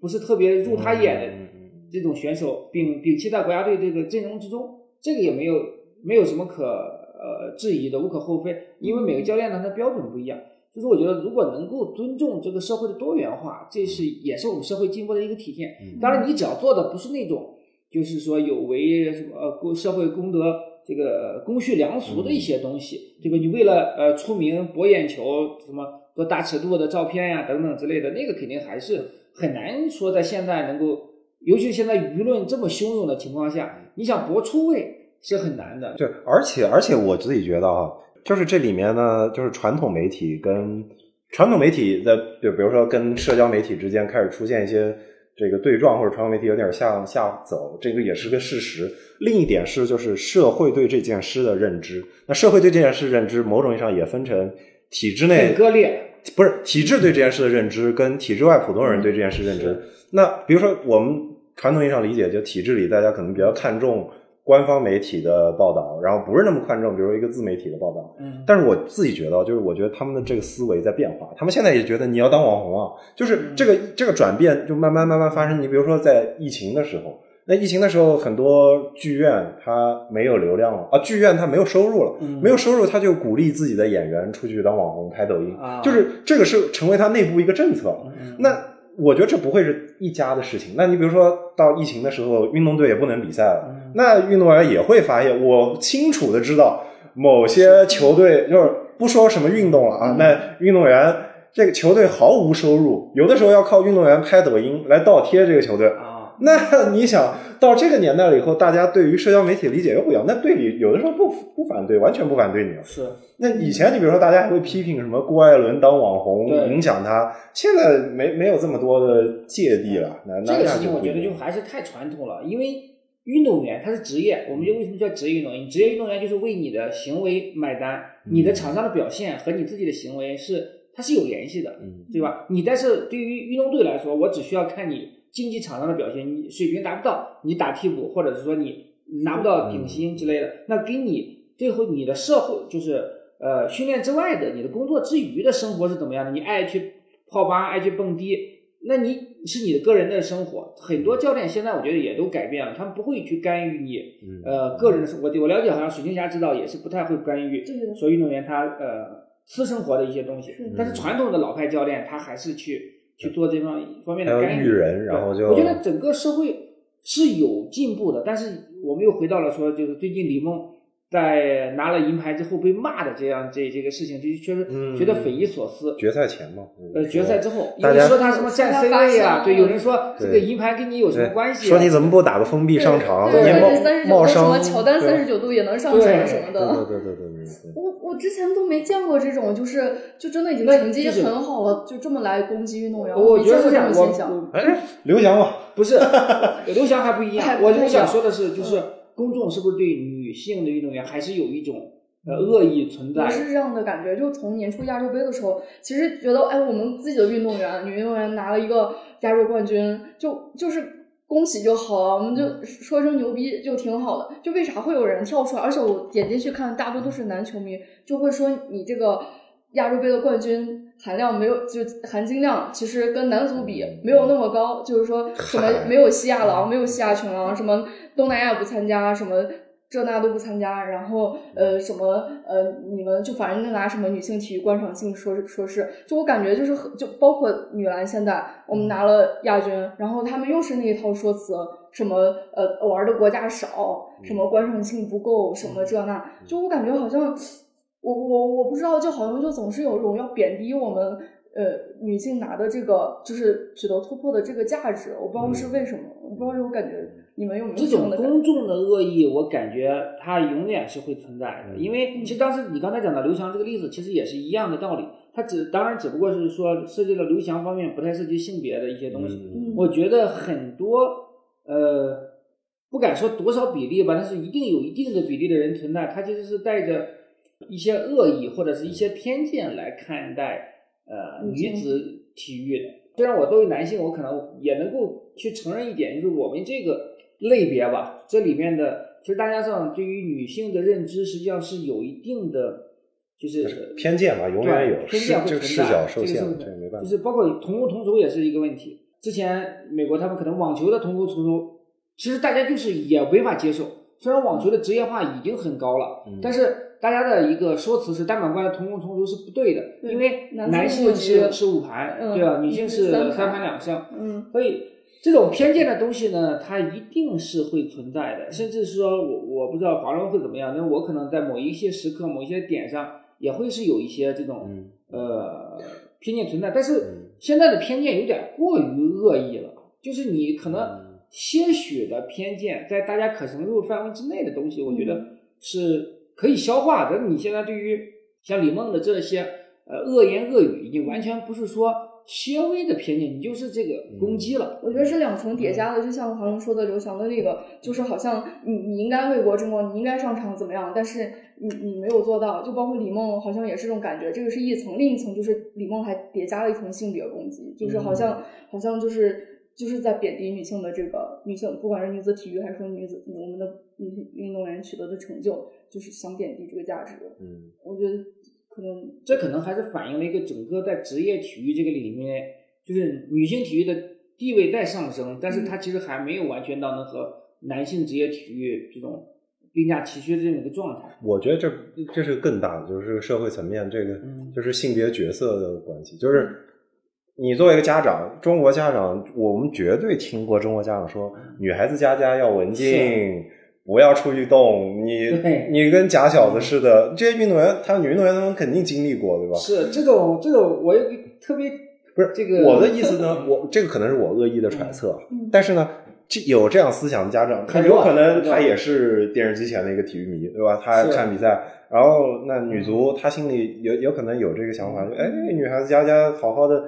不是特别入他眼的这种选手，并摒弃在国家队这个阵容之中，这个也没有没有什么可呃质疑的，无可厚非，因为每个教练呢他的标准不一样。就是我觉得，如果能够尊重这个社会的多元化，这是也是我们社会进步的一个体现。嗯当然，你只要做的不是那种，就是说有违什么呃公社会公德这个公序良俗的一些东西，对吧？你为了呃出名博眼球，什么做大尺度的照片呀等等之类的，那个肯定还是很难说在现在能够，尤其现在舆论这么汹涌的情况下，你想博出位是很难的。对，而且而且我自己觉得哈，就是这里面呢，就是传统媒体跟传统媒体的，就比如说跟社交媒体之间开始出现一些这个对撞，或者传统媒体有点向下走，这个也是个事实。另一点是，就是社会对这件事的认知。那社会对这件事认知，某种意义上也分成体制内割裂，不是体制对这件事的认知，跟体制外普通人对这件事认知。是那比如说，我们传统意义上理解，就体制里大家可能比较看重官方媒体的报道，然后不是那么看重，比如说一个自媒体的报道。嗯，但是我自己觉得，就是我觉得他们的这个思维在变化，他们现在也觉得你要当网红啊，就是这个这个转变就慢慢慢慢发生。你比如说在疫情的时候，那疫情的时候，很多剧院它没有流量了啊，剧院它没有收入了，嗯。没有收入，他就鼓励自己的演员出去当网红拍抖音，啊。就是这个是成为他内部一个政策。嗯。那我觉得这不会是一家的事情。那你比如说到疫情的时候，运动队也不能比赛了，嗯。那运动员也会发现，我清楚的知道某些球队就是不说什么运动了啊，那运动员这个球队毫无收入，有的时候要靠运动员拍抖音来倒贴这个球队。啊，[laughs] 那你想到这个年代了以后，大家对于社交媒体理解又不一样。那队里有的时候不不反对，完全不反对你了。是那以前你比如说大家还会批评什么郭艾伦当网红影响他，现在没没有这么多的芥蒂了。那那这个事情，我觉得就还是太传统了，因为运动员他是职业，我们就为什么叫职业运动员？职业运动员就是为你的行为买单，你的场上的表现和你自己的行为是它是有联系的，嗯对吧？你但是对于运动队来说，我只需要看你竞技场上的表现，你水平达不到，你打替补，或者是说你拿不到顶薪之类的，那给你最后你的社会就是呃训练之外的，你的工作之余的生活是怎么样的？你爱去泡吧，爱去蹦迪，那你是你的个人的生活。很多教练现在我觉得也都改变了，他们不会去干预你嗯呃个人的生活。我我了解，好像水晶侠指导也是不太会干预对的说运动员他呃私生活的一些东西但是传统的老派教练他还是去去做这方方面的干预育人，然后就我觉得整个社会是有进步的，但是我们又回到了说，就是最近李梦在拿了银牌之后被骂的这样这这个事情，就确实嗯觉得匪夷所思。决赛前嘛，呃，决赛之后，有人说他什么占 C 位啊，对，有人说这个银牌跟你有什么关系啊？说你怎么不打个封闭上场？对，你冒而且三十九冒度什么伤，乔丹三十九度也能上场什么的。对对对对对对对。我我之前都没见过这种，就是就真的已经成绩就是很好了，就这么来攻击运动员，我觉得是这样，我种现象。哎，刘翔嘛，不是刘翔还不一样。[laughs] 我我想说的是，就是公众是不是对女性的运动员还是有一种呃恶意存在不？是这样的感觉，就从年初亚洲杯的时候，其实觉得，哎，我们自己的运动员，女运动员拿了一个亚洲冠军，就就是恭喜就好了，我们就说声牛逼就挺好的。就为啥会有人跳出来？而且我点进去看，大多都是男球迷，就会说你这个亚洲杯的冠军含量没有，就含金量其实跟男足比没有那么高，就是说什么没有西亚狼，没有西亚群狼，什么东南亚不参加，什么。这那都不参加，然后呃什么呃你们就反正拿什么女性体育观赏性说说是，就我感觉就是很就包括女篮现在我们拿了亚军，然后他们又是那一套说辞，什么呃玩的国家少，什么观赏性不够，什么这那，就我感觉好像我我我不知道，就好像就总是有一种要贬低我们呃女性拿的这个就是取得突破的这个价值，我不知道是为什么，我不知道这种感觉你们有没有这种？公众的恶意，我感觉它永远是会存在的，因为其实当时你刚才讲的刘翔这个例子，其实也是一样的道理。它只当然只不过是说涉及了刘翔方面不太涉及性别的一些东西。嗯我觉得很多呃，不敢说多少比例吧，但是一定有一定的比例的人存在，他其实是带着一些恶意或者是一些偏见来看待呃女子体育的。虽然我作为男性，我可能也能够去承认一点，就是我们这个类别吧，这里面的其实大家上对于女性的认知实际上是有一定的，就是偏见嘛，永远有偏见会存在视角受限，这个是没办法。就是包括同工同酬也是一个问题。之前美国他们可能网球的同工同酬，其实大家就是也没法接受。虽然网球的职业化已经很高了，嗯但是大家的一个说辞是单板关的同工同酬是不对的，对因为男男性是是五盘，嗯对吧？女性是三盘两胜，嗯所以这种偏见的东西呢，它一定是会存在的，甚至是说我我不知道华人会怎么样，但我可能在某一些时刻、某一些点上，也会是有一些这种、嗯呃偏见存在。但是嗯现在的偏见有点过于恶意了，就是你可能嗯些许的偏见，在大家可承受范围之内的东西，我觉得嗯是可以消化的。你现在对于像李梦的这些呃恶言恶语，已经完全不是说些微的偏见，你就是这个攻击了。我觉得是两层叠加的，就像黄龙说的刘翔的那个，就是好像你你应该为国争光，你应该上场怎么样，但是你你没有做到，就包括李梦好像也是这种感觉，这个是一层，另一层就是李梦还叠加了一层性别攻击，就是好像、好像就是就是在贬低女性的这个女性，不管是女子体育还是说女子我们的女性运动员取得的成就，就是想贬低这个价值。嗯我觉得可能这可能还是反映了一个整个在职业体育这个里面，就是女性体育的地位在上升，但是它其实还没有完全到能和男性职业体育这种并驾齐驱的这么一个状态。我觉得这这是更大的，就是社会层面，这个嗯就是性别角色的关系。就是你作为一个家长，中国家长，我们绝对听过中国家长说，女孩子家家要文静，不要出去动。你你跟假小子似的，这些运动员，他们女运动员他们肯定经历过，对吧？是这种这种，我也特别不是这个我的意思呢，我这个可能是我恶意的揣测，嗯但是呢，这有这样思想的家长，他很有可能他也是电视机前的一个体育迷，对吧？他看比赛，然后那女足，他心里有有可能有这个想法，就哎，女孩子家家好好的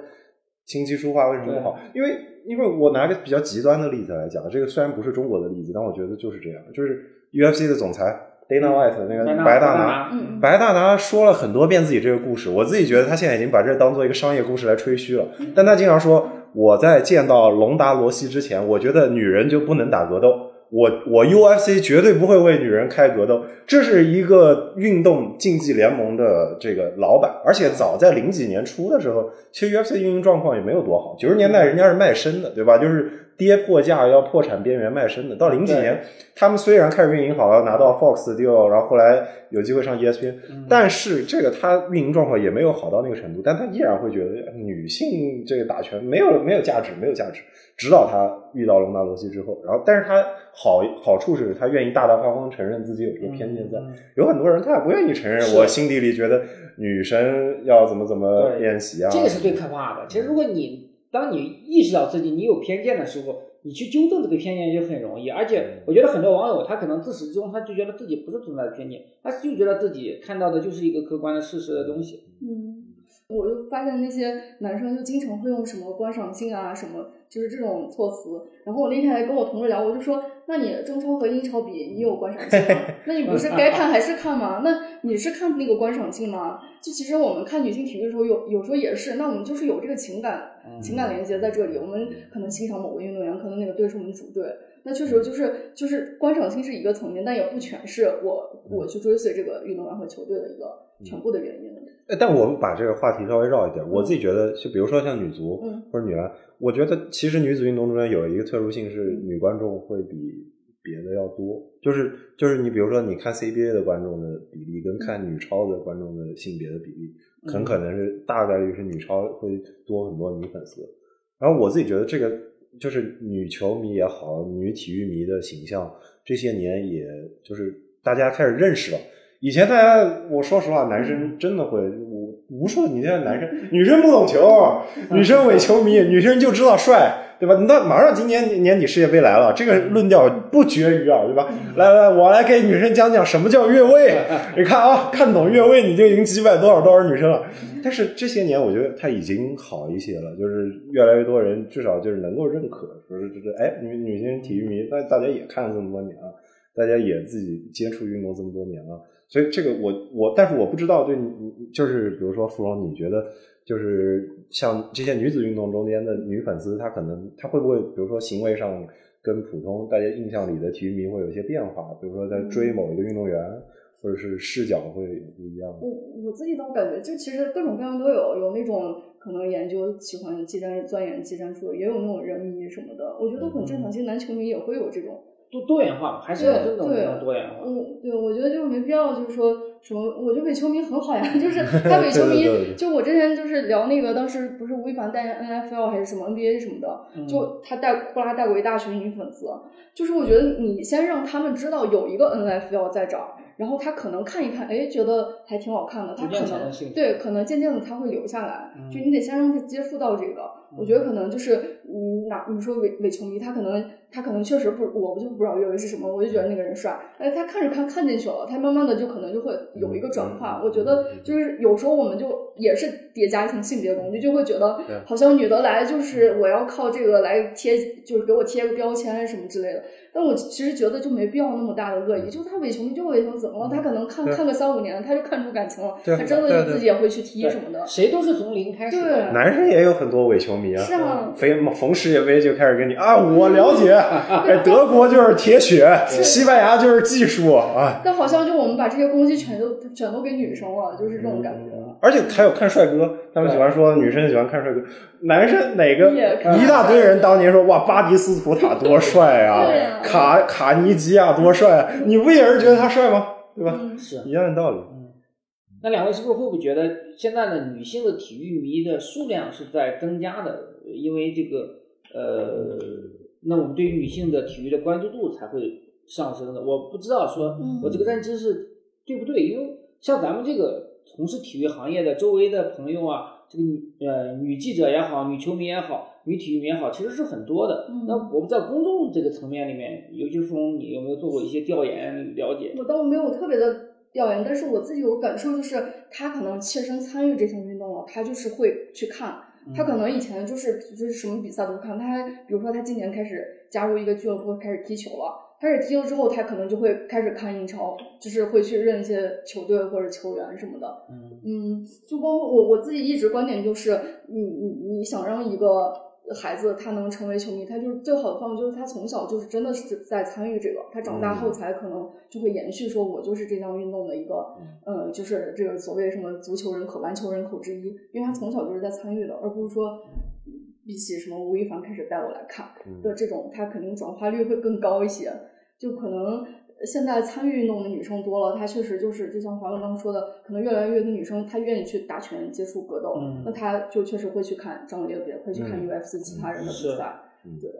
琴棋书画为什么不好？因为因为我拿个比较极端的例子来讲，这个虽然不是中国的例子，但我觉得就是这样，就是 UFC 的总裁 Dana White 那个白大拿。嗯白大拿说了很多遍自己这个故事，我自己觉得他现在已经把这当做一个商业故事来吹嘘了。但他经常说，我在见到隆达罗西之前，我觉得女人就不能打格斗，我我 UFC 绝对不会为女人开格斗，这是一个运动竞技联盟的这个老板，而且早在零几年初的时候，其实 UFC 运营状况也没有多好。九十年代人家是卖身的，对吧？就是跌破价要破产边缘卖身的。到零几年，他们虽然开始运营好了，拿到 Fox deal，然后后来有机会上 ESPN，但是这个他运营状况也没有好到那个程度，但他依然会觉得女性这个打拳没有没有价值，没有价值。直到他遇到隆达罗西之后，然后，但是他好好处是他愿意大大方方承认自己有这个偏见在。有很多人他也不愿意承认，我心底里觉得女生要怎么怎么练习啊。这个是最可怕的。其实，如果你当你意识到自己你有偏见的时候，你去纠正这个偏见就很容易。而且，我觉得很多网友他可能自始至终他就觉得自己不是存在的偏见，他就觉得自己看到的就是一个客观的事实的东西。嗯，我就发现那些男生就经常会用什么观赏性啊什么。就是这种措辞，然后我那天还跟我同事聊，我就说，那你中超和英超比，你有观赏性吗？[laughs] 那你不是该看还是看吗？那你是看那个观赏性吗？就其实我们看女性体育的时候，有有时候也是，那我们就是有这个情感情感连接在这里，我们可能欣赏某个运动员，可能那个队是我们主队，那确实就是就是观赏性是一个层面，但也不全是我我去追随这个运动员和球队的一个全部的原因。但我们把这个话题稍微绕一点，我自己觉得，就比如说像女足或者女篮，我觉得其实女子运动中间有一个特殊性是女观众会比别的要多，就是就是你比如说你看 CBA 的观众的比例跟看女超的观众的性别的比例，很可能是大概率是女超会多很多女粉丝。然后我自己觉得这个就是女球迷也好，女体育迷的形象这些年也就是大家开始认识了。以前大家，我说实话，男生真的会无无数。你现在男生、女生不懂球，女生伪球迷，女生就知道帅，对吧？那马上今年年底世界杯来了，这个论调不绝于耳，对吧？来来，我来给女生讲讲什么叫越位。你看啊，看懂越位，你就已经击败多少多少女生了。但是这些年，我觉得他已经好一些了，就是越来越多人至少就是能够认可，说是这哎，女女性体育迷，那大家也看了这么多年了，大家也自己接触运动这么多年了。所以这个我我，但是我不知道对你，就是比如说芙蓉，你觉得就是像这些女子运动中间的女粉丝，她可能她会不会，比如说行为上跟普通大家印象里的体育迷会有一些变化？比如说在追某一个运动员，或者是视角会不一样？我我自己倒感觉，就其实各种各样都有，有那种可能研究喜欢技战钻研技战术，也有那种人迷什么的，我觉得都很正常。其实男球迷也会有这种。多多元化还是要这种多元化。嗯，对，我觉得就没必要，就是说什么，我觉得伪球迷很好呀，[laughs] 就是他伪球迷，就我之前就是聊那个，当时不是吴亦凡代言 N F L 还是什么 N B A 什么的，就他带呼啦带过一大群女粉丝，就是我觉得你先让他们知道有一个 N F L 在这儿。然后他可能看一看，哎，觉得还挺好看的，他可能对，可能渐渐的他会留下来。就你得先让他接触到这个，我觉得可能就是你哪你说伪伪球迷，他可能他可能确实不，我不就不知道认为是什么，我就觉得那个人帅，哎，他看着看看进去了，他慢慢的就可能就会有一个转化。我觉得就是有时候我们就也是叠加一层性别工具，就会觉得好像女的来就是我要靠这个来贴，就是给我贴个标签什么之类的。但我其实觉得就没必要那么大的恶意，就他伪球迷就伪球怎么了？他可能看看个三五年，他就看出感情了，他真的自己也会去踢什么的。谁都是从零开始。对，男生也有很多伪球迷啊。是啊。逢逢世界杯就开始跟你啊，我了解，[laughs] 哎，德国就是铁血，西班牙就是技术啊。但好像就我们把这些攻击全都全都给女生了，就是这种感觉。而且还有看帅哥，他们喜欢说女生喜欢看帅哥，男生哪个一大堆人当年说哇巴迪斯图塔多帅啊，卡卡尼基亚多帅，啊，你不也是觉得他帅吗？对吧？是一样的道理。嗯，那两位是不是会不会觉得现在的女性的体育迷的数量是在增加的？因为这个呃，那我们对于女性的体育的关注度才会上升的。我不知道说我这个认知是对不对，因为像咱们这个。从事体育行业的周围的朋友啊，这个女呃女记者也好，女球迷也好，女体育迷也好，其实是很多的。那我们在公众这个层面里面，尤其是从你有没有做过一些调研了解？我倒没有特别的调研，但是我自己有感受，就是他可能切身参与这项运动了，他就是会去看。他可能以前就是就是什么比赛都看，他还比如说他今年开始加入一个俱乐部，开始踢球了。开始踢了之后，他可能就会开始看英超，就是会去认一些球队或者球员什么的。嗯，就包括我我自己一直观点就是，你你你想让一个孩子他能成为球迷，他就是最好的方法就是他从小就是真的是在参与这个，他长大后嗯才可能就会延续说，我就是这项运动的一个，呃，就是这个所谓什么足球人口、篮球人口之一，因为他从小就是在参与的，而不是说比起什么吴亦凡开始带我来看嗯。的这种，他肯定转化率会更高一些，就可能。现在参与运动的女生多了，她确实就是就像华文刚刚说的，可能越来越多的女生她愿意去打拳、接触格斗，嗯那她就确实会去看张伟丽的比赛，会去看嗯 UFC 其他人的比赛。嗯，对。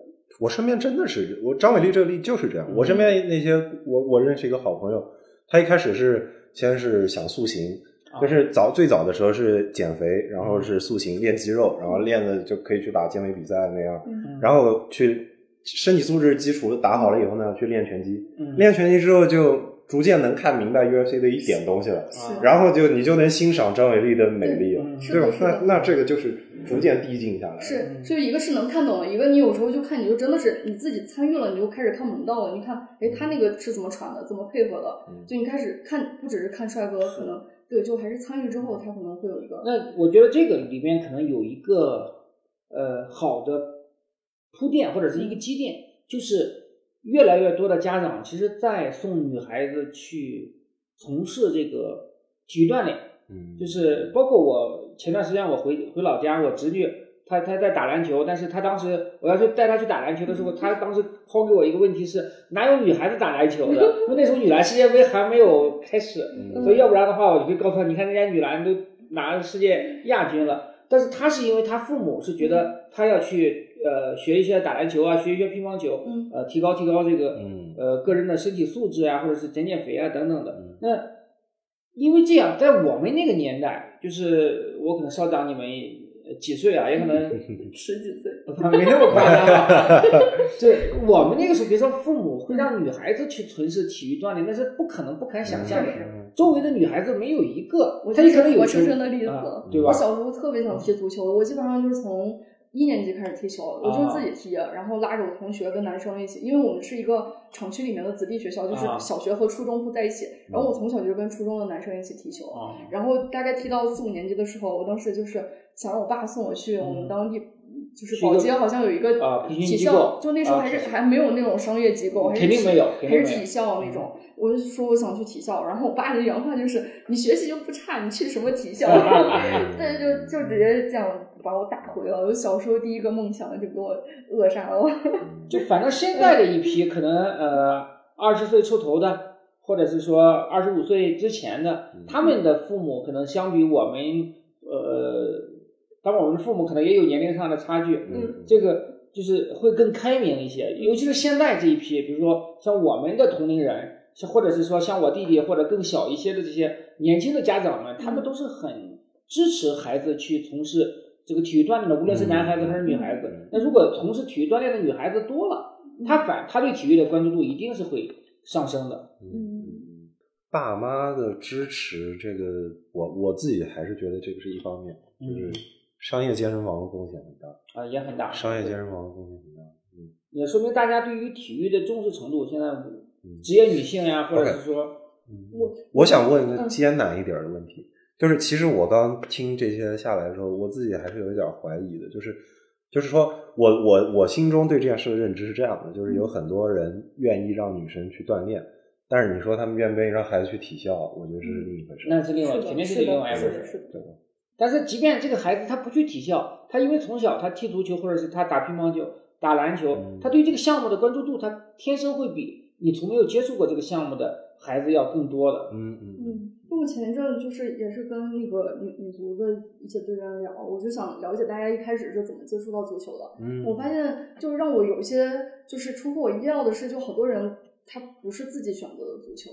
我身边真的是我张伟丽这个例就是这样。我身边那些我我认识一个好朋友，他一开始是先是想塑形，啊就是早最早的时候是减肥，然后是塑形练肌肉，然后练的就可以去打健美比赛那样，嗯然后去身体素质基础打好了以后呢，去练拳击，嗯练拳击之后就逐渐能看明白 UFC 的一点东西了。然后就你就能欣赏张伟丽的美丽了，嗯对吧是的？那那这个就是逐渐递进下来。是，就一个是能看懂了，一个你有时候就看你就真的是你自己参与了，你就开始看门道了。你看，哎，他那个是怎么传的，怎么配合的？嗯就你开始看，不只是看帅哥，可能对，就还是参与之后，他可能会有一个那我觉得这个里面可能有一个呃好的铺垫或者是一个积淀，就是越来越多的家长其实在送女孩子去从事这个体育锻炼，嗯，就是包括我前段时间我回回老家，我侄女她她在打篮球，但是她当时我要去带她去打篮球的时候，她当时抛给我一个问题是哪有女孩子打篮球的？因为那时候女篮世界杯还没有开始，嗯所以要不然的话，我就会告诉她，你看人家女篮都拿世界亚军了。但是她是因为她父母是觉得她要去呃学一些打篮球啊，学一些乒乓球，嗯呃提高提高这个嗯呃个人的身体素质啊，或者是减减肥啊等等的嗯。那因为这样，在我们那个年代，就是我可能稍长你们呃几岁啊，也可能 [laughs] 十几岁，没那么夸张啊。[laughs] 对我们那个时候，别说父母会让女孩子去从事体育锻炼，那是不可能、不敢想象的。嗯周围的女孩子没有一个，我她也可能有活生球生的例子，啊对吧我？小时候特别想踢足球，我基本上就是从一年级开始踢球，我啊就自己踢，然后拉着我同学跟男生一起，因为我们是一个厂区里面的子弟学校，就是啊。小学和初中不在一起，然后我从小就跟初中的男生一起踢球，啊，然后大概踢到四五年级的时候，我当时就是想让我爸送我去我们当地，就是是一个保洁好像有一个体校，就那时候还是、啊还没有那种商业机构，还是还是体校那种。我就说我想去体校，然后我爸的原话就是：“你学习又不差，你去什么体校？” [laughs] 对，就就直接这样把我打回了。我小时候第一个梦想就给我扼杀了。[laughs] 就反正现在的一批可能呃二十岁出头的，或者是说二十五岁之前的，他们的父母可能相比我们呃，当然我们的父母可能也有年龄上的差距，嗯这个就是会更开明一些，尤其是现在这一批，比如说像我们的同龄人，像或者是说像我弟弟或者更小一些的这些年轻的家长们，他们都是很支持孩子去从事这个体育锻炼的，无论是男孩子还是女孩子嗯。那如果从事体育锻炼的女孩子多了，她反她对体育的关注度一定是会上升的。嗯，爸妈的支持，这个我我自己还是觉得这个是一方面，就是嗯商业健身房的风险很大，啊，也很大。商业健身房的风险很大。嗯，也说明大家对于体育的重视程度，现在嗯职业女性呀，或者是说，我我想问一个嗯艰难一点的问题，就是其实我刚听这些下来的时候，我自己还是有一点怀疑的，就是就是说我我我心中对这件事的认知是这样的，就是有很多人愿意让女生去锻炼，但是你说他们愿不愿意让孩子去体校，我觉得这是另一回事。那是另外，肯定是另外一回事。对？但是即便这个孩子他不去体校，他因为从小他踢足球或者是他打乒乓球、打篮球，嗯他对这个项目的关注度，他天生会比你从没有接触过这个项目的孩子要更多的。嗯嗯嗯，那我前一阵就是也是跟那个女女足的一些队员聊，我就想了解大家一开始是怎么接触到足球的。嗯，我发现，就是让我有一些就是出乎我意料的是，就好多人他不是自己选择的足球，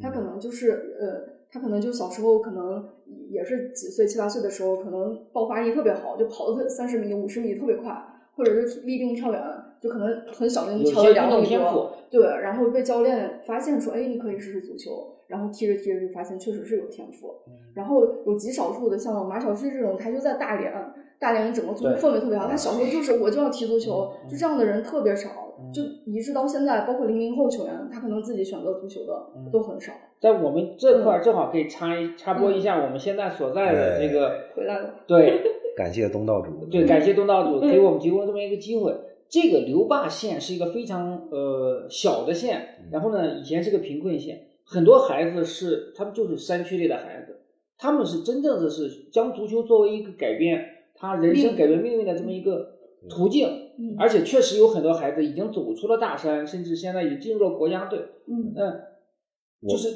他可能就是呃，他可能就小时候可能也是几岁七八岁的时候，可能爆发力特别好，就跑的三十米、五十米特别快，或者是立定跳远，就可能很小就能跳到有些运两米多动天赋。，对，然后被教练发现说，哎，你可以试试足球，然后踢着踢着就发现确实是有天赋。嗯然后有极少数的像马晓旭这种，他就在大连，大连整个足球氛围特别好，他小时候就是我就要踢足球，嗯就这样的人特别少，嗯就一直到现在，包括零零后球员，他可能自己选择足球的嗯都很少。在我们这块儿正好可以插一插播一下我们现在所在的这个回来了，对感谢东道主。对，感谢东道主 [laughs] 给我们提供这么一个机会。这个留坝县是一个非常呃小的县，然后呢，以前是个贫困县，很多孩子是他们就是山区里的孩子，他们是真正的是将足球作为一个改变他人生、改变命运的这么一个途径，嗯。而且确实有很多孩子已经走出了大山，甚至现在已经进入了国家队。嗯。嗯，就是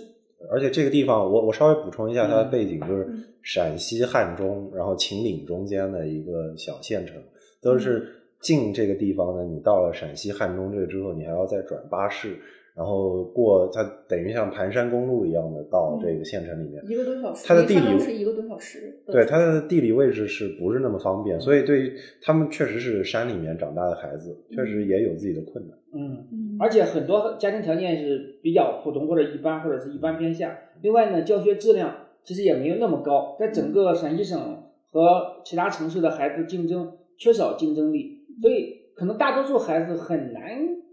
而且这个地方，我我稍微补充一下它的嗯。背景，就是嗯。陕西汉中，然后秦岭中间的一个小县城，都是进这个地方呢。你到了陕西汉中这个之后，你还要再转巴士，然后过它等于像盘山公路一样的到这个县城里面。一个多小时，它的地理是一个多小时。对它的地理位置是不是那么方便？所以对于他们确实是山里面长大的孩子，确实也有自己的困难。嗯。嗯，而且很多家庭条件是比较普通或者一般，或者是一般偏下。另外呢，教学质量其实也没有那么高，在整个陕西省和其他城市的孩子竞争缺少竞争力，所以可能大多数孩子很难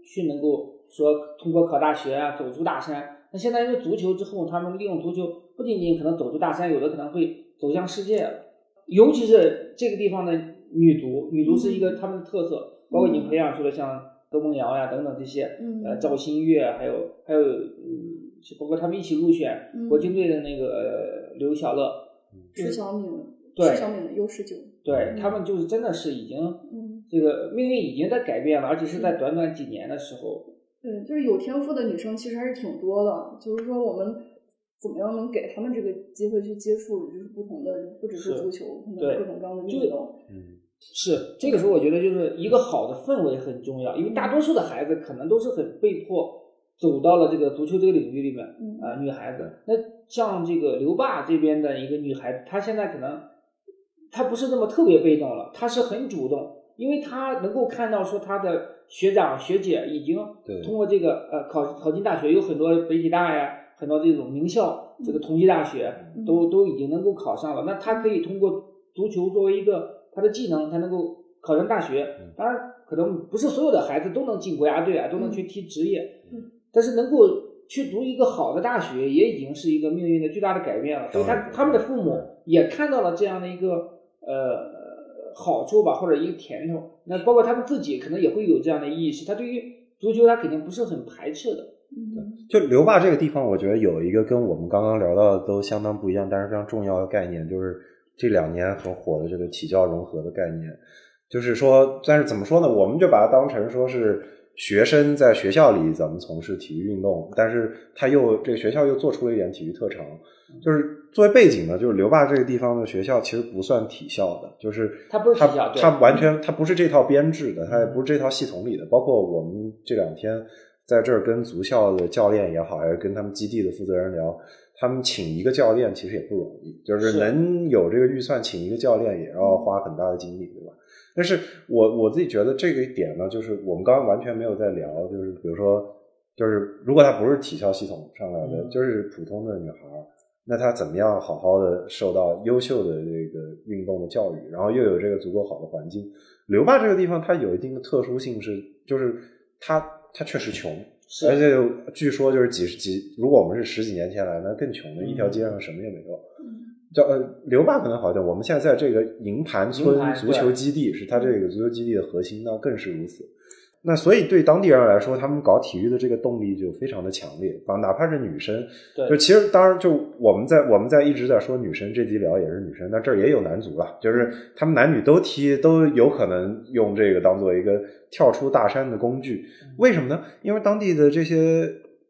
去能够说通过考大学啊走出大山。那现在因为足球之后，他们利用足球不仅仅可能走出大山，有的可能会走向世界。尤其是这个地方的女足，女足是一个他们的特色，包括你培养出了像窦梦瑶呀等等这些，嗯。呃，赵新月，还有还有，嗯，包括他们一起入选嗯。国青队的那个呃刘小乐，石小敏，对。石小敏的优势就，对嗯。他们就是真的是已经嗯，这个命运已经在改变了，而且是在短短几年的时候，对，就是有天赋的女生其实还是挺多的，就是说我们怎么样能给他们这个机会去接触，就是不同的，不只是是足球，可能各种各样的就运动。嗯，是这个时候我觉得就是一个好的氛围很重要，因为大多数的孩子可能都是很被迫走到了这个足球这个领域里面，嗯。啊、女孩子，那像这个刘爸这边的一个女孩子，她现在可能她不是那么特别被动了，他是很主动，因为他能够看到说他的学长学姐已经通过这个呃考考进大学，有很多北体大呀，很多这种名校，这个同济大学嗯都都已经能够考上了，那他可以通过足球作为一个他的技能，他能够考上大学。当然，可能不是所有的孩子都能进国家队啊，都能去踢职业，嗯但是能够去读一个好的大学，也已经是一个命运的巨大的改变了。所以他他们的父母也看到了这样的一个呃好处吧，或者一个甜头。那包括他们自己可能也会有这样的意识，他对于足球他肯定不是很排斥的。嗯就留坝这个地方，我觉得有一个跟我们刚刚聊到的都相当不一样，但是非常重要的概念，就是这两年很火的这个体教融合的概念。就是说，但是怎么说呢？我们就把它当成说是学生在学校里怎么从事体育运动，但是他又这个学校又做出了一点体育特长。就是作为背景呢，就是刘坝这个地方的学校其实不算体校的，就是它不是它体校对它完全它不是这套编制的，它也不是这套系统里的。包括我们这两天在这儿跟足校的教练也好，还是跟他们基地的负责人聊，他们请一个教练其实也不容易，就是是能有这个预算请一个教练，也要花很大的精力？但是我我自己觉得这个点呢，就是我们刚刚完全没有在聊，就是比如说，就是如果她不是体校系统上来的，嗯就是普通的女孩儿，那她怎么样好好的受到优秀的这个运动的教育，然后又有这个足够好的环境？留坝这个地方它有一定的特殊性是，就是它它确实穷，是而且据说就是几十几，如果我们是十几年前来，那更穷的，嗯一条街上什么也没有。嗯叫呃刘坝可能好一点，我们现在在这个营盘村足球基地是它这个足球基地的核心，那更是如此。那所以对当地人来说，他们搞体育的这个动力就非常的强烈，啊，哪怕是女生，对就其实当然就我们在我们在一直在说女生，这集聊也是女生，那这儿也有男足了，就是他们男女都踢，都有可能用这个当做一个跳出大山的工具。为什么呢？因为当地的这些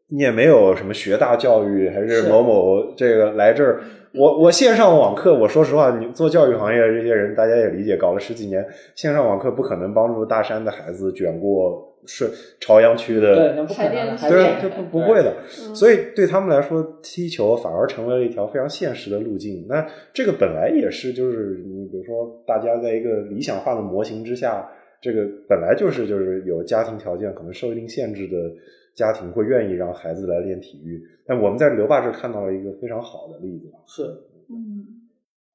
你也没有什么学大教育，还是是某某这个来这儿。我我线上网课，我说实话，你做教育行业的这些人，大家也理解，搞了十几年线上网课，不可能帮助大山的孩子卷过顺朝阳区的对，那不不不会的。嗯所以对他们来说，踢球反而成为了一条非常现实的路径。那这个本来也是，就是你比如说，大家在一个理想化的模型之下，这个本来就是就是有家庭条件可能受一定限制的家庭会愿意让孩子来练体育。但我们在刘坝这看到了一个非常好的例子。是。嗯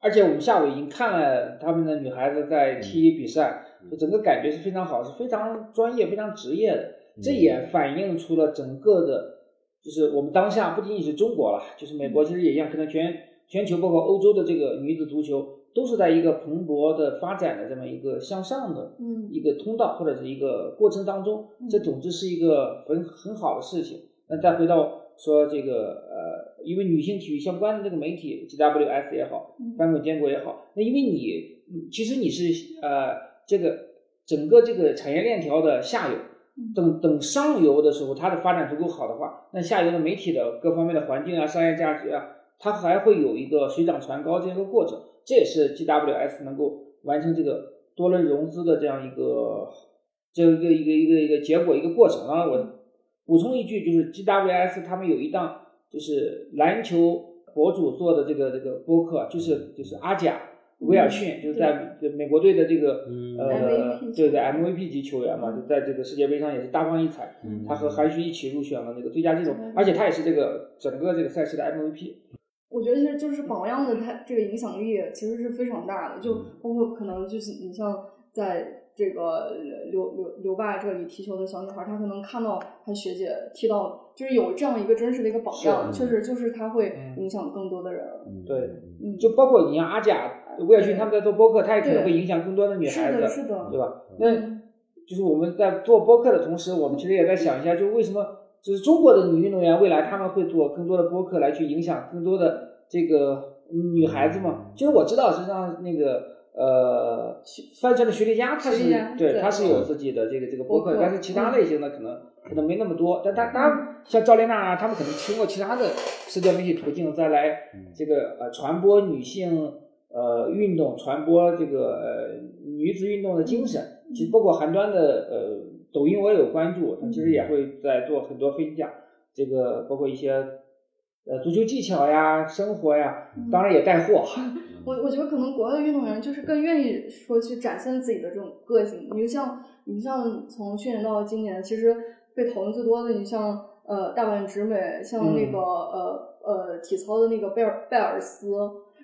而且我们下午已经看了他们的女孩子在踢比赛，就整个感觉是非常好，是非常专业、非常职业的。这也反映出了整个的，就是我们当下不仅仅是中国了，就是美国其实也一样，可能全全球包括欧洲的这个女子足球都是在一个蓬勃的发展的这么一个向上的嗯一个通道或者是一个过程当中，这总之是一个很很好的事情。那再回到说这个呃，因为女性体育相关的这个媒体 GWS 也好嗯，翻滚坚果也好，那因为你嗯其实你是呃这个整个这个产业链条的下游嗯，等等上游的时候，它的发展足够好的话，那下游的媒体的各方面的环境啊、商业价值啊，它还会有一个水涨船高这样一个过程。这也是 GWS 能够完成这个多轮融资的这样一个这样一个一个一个一个结果一个过程。然我补充一句，就是 GWS 他们有一档就是篮球博主做的这个这个播客，就是就是阿贾威尔逊，就是在美国队的这个嗯。呃对对 MVP 级球员嘛，就在这个世界杯上也是大放异彩。嗯。他和韩旭一起入选了那个最佳阵容嗯，而且他也是这个整个这个赛事的 MVP。我觉得其实就是榜样的它这个影响力其实是非常大的，就嗯。包括可能就是你像在这个刘刘刘爸这里踢球的小女孩，她可能看到她学姐踢到，就是有这样一个真实的一个榜样，确实就是她会嗯。影响更多的人。嗯对嗯，就包括你像阿贾、吴晓军他们在做播客，他也可能会影响更多的女孩子是的，，是的，对吧？那嗯就是我们在做播客的同时，我们其实也在想一下，就为什么就是中国的女运动员未来他们会做更多的播客来去影响更多的这个女孩子嘛？其实我知道，实际上那个呃，范丞的徐丽佳，她是对对她是有自己的这个这个播客，但是其他嗯类型的可能可能没那么多。但她当然像赵丽娜啊，他们可能通过其他的社交媒体途径再来嗯这个呃传播女性呃运动，传播这个呃女子运动的精神。其实包括韩端的呃抖音我也有关注，他其实也会在做很多分享，这个包括一些呃足球技巧呀、生活呀，当然也带货。[laughs] 我我觉得可能国外的运动员就是更愿意说去展现自己的这种个性。你就像你像从去年到今年，其实被讨论最多的，你像呃大阪直美，像那个、呃呃体操的那个贝尔贝尔斯。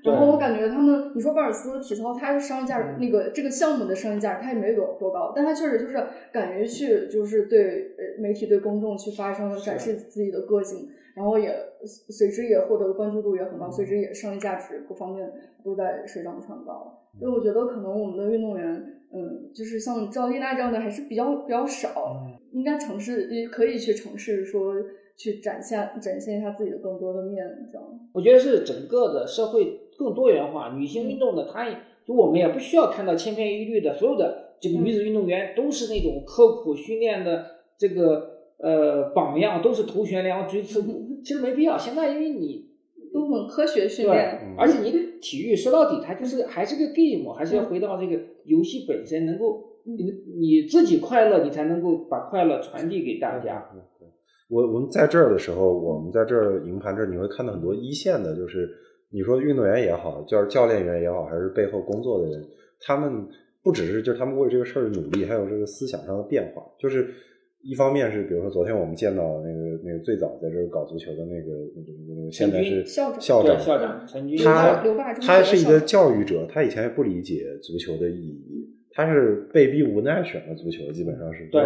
然后我感觉他们，你说贝尔斯体操，它商业价值、嗯。那个这个项目的商业价值，它也没有多高，但它确实就是敢于去，就是对呃媒体、对公众去发声，展示自己的个性，然后也随之也获得关注度也很高，随之也商业价值各方面都在水涨船高。所以我觉得可能我们的运动员，嗯，就是像赵丽娜这样的还是比较比较少，应该尝试也可以去尝试说去展现展现一下自己的更多的面，这样。我觉得是整个的社会更多元化，女性运动的，它也就我们也不需要看到千篇一律的，所有的这个女子运动员都是那种刻苦训练的这个呃榜样，都是头悬梁锥刺股，其实没必要。现在因为你都很科学训对练，嗯而且你体育说到底，它就是还是个 game，还是要回到这个游戏本身，能够你你自己快乐，你才能够把快乐传递给大家。我我们在这儿的时候，我们在这儿营盘这儿，你会看到很多一线的，就是你说运动员也好，就是教练员也好，还是背后工作的人，他们不只是就是他们为这个事儿努力，还有这个思想上的变化。就是一方面是，比如说昨天我们见到那个那个最早在这儿搞足球的那个那个那个，现在是校长校长校长陈军他他是一个教育者，他以前也不理解足球的意义，他是被逼无奈选了足球，基本上是对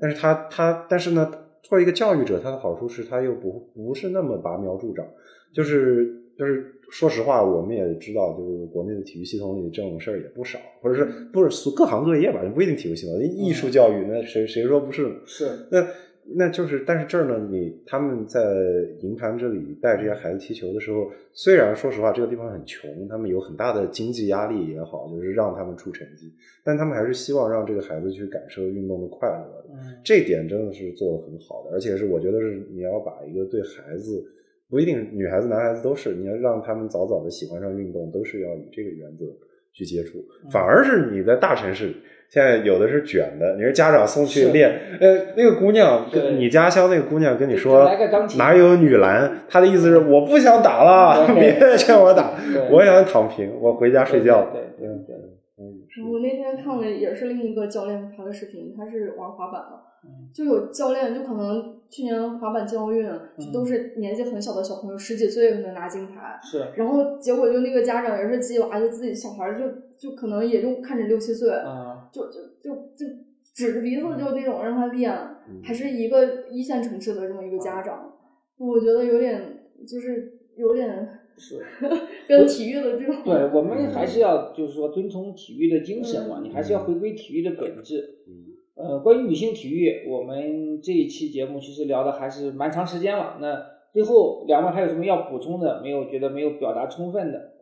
但是他他但是呢，作为一个教育者，他的好处是他又不不是那么拔苗助长，就是就是说实话，我们也知道，就是国内的体育系统里这种事儿也不少，或者是不是各行各业吧，不一定体育系统，艺术教育那谁谁说不是呢？是那那就是，但是这儿呢，你他们在营盘这里带这些孩子踢球的时候，虽然说实话这个地方很穷，他们有很大的经济压力也好，就是让他们出成绩，但他们还是希望让这个孩子去感受运动的快乐。嗯这点真的是做的很好的，而且是我觉得是你要把一个对孩子不一定女孩子男孩子都是，你要让他们早早的喜欢上运动，都是要以这个原则去接触。嗯反而是你在大城市里，现在有的是卷的，你是家长送去练，呃，那个姑娘跟你家乡那个姑娘跟你说哪有女篮，她的意思是我不想打了，对别劝我打对，我想躺平，我回家睡觉。对对对我那天看了也是另一个教练拍的视频，他是玩滑板的嗯，就有教练就可能去年滑板进奥运，就都是年纪很小的小朋友，十几岁就能拿金牌，是。然后结果就那个家长也是鸡娃，就自己小孩儿就就可能也就看着六七岁，啊就就就就指着鼻子就那种让他练，嗯。还是一个一线城市的这么一个家长，我觉得有点就是有点是。跟体育的这种，对我们还是要就是说遵从体育的精神嘛，嗯。你还是要回归体育的本质。嗯呃，关于女性体育，我们这一期节目其实聊的还是蛮长时间了。那最后两位还有什么要补充的？没有觉得没有表达充分的？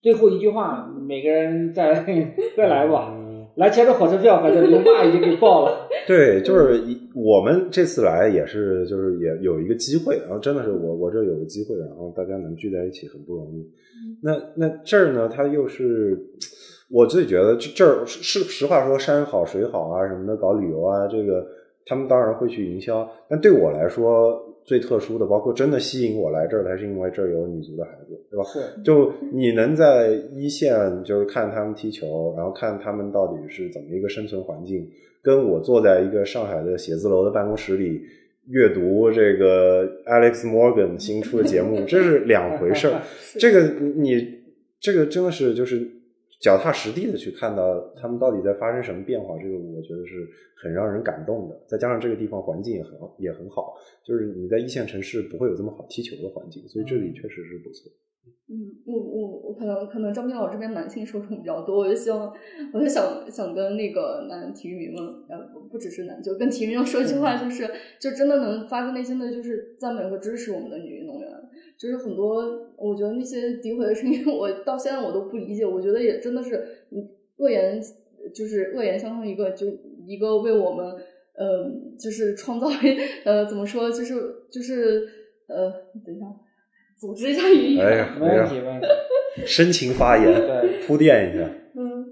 最后一句话，每个人再 [laughs] 再来吧。嗯来钱的火车票，反正刘爸已经给报了。[laughs] 对，就是一我们这次来也是，就是也有一个机会，然后真的是我我这有个机会，然后大家能聚在一起很不容易。那那这儿呢，它又是我自己觉得这这儿是实话说，山好水好啊什么的，搞旅游啊，这个他们当然会去营销，但对我来说最特殊的，包括真的吸引我来这儿，还是因为这儿有女足的孩子，对吧？是，就你能在一线，就是看他们踢球，然后看他们到底是怎么一个生存环境，跟我坐在一个上海的写字楼的办公室里阅读这个 Alex Morgan 新出的节目，这是两回事儿。[laughs] 这个你你这个真的是就是脚踏实地的去看到他们到底在发生什么变化，这个我觉得是很让人感动的。再加上这个地方环境也很好，也很好，就是你在一线城市不会有这么好踢球的环境，所以这里确实是不错。嗯，我我我可能可能张斌老师这边男性受众比较多，我就希望，我就想想跟那个男体育迷们，呃，不不只是男，就跟体育迷们说一句话，就是就真的能发自内心的就是赞美和支持我们的女运。就是很多，我觉得那些诋毁的声音，我到现在我都不理解。我觉得也真的是，嗯，恶言就是恶言相向一个，就一个为我们，呃，就是创造，呃，怎么说，就是就是呃，等一下，组织一下语言。哎呀，没问题，没问题。[laughs] 深情发言，对，[laughs] 铺垫一下。嗯，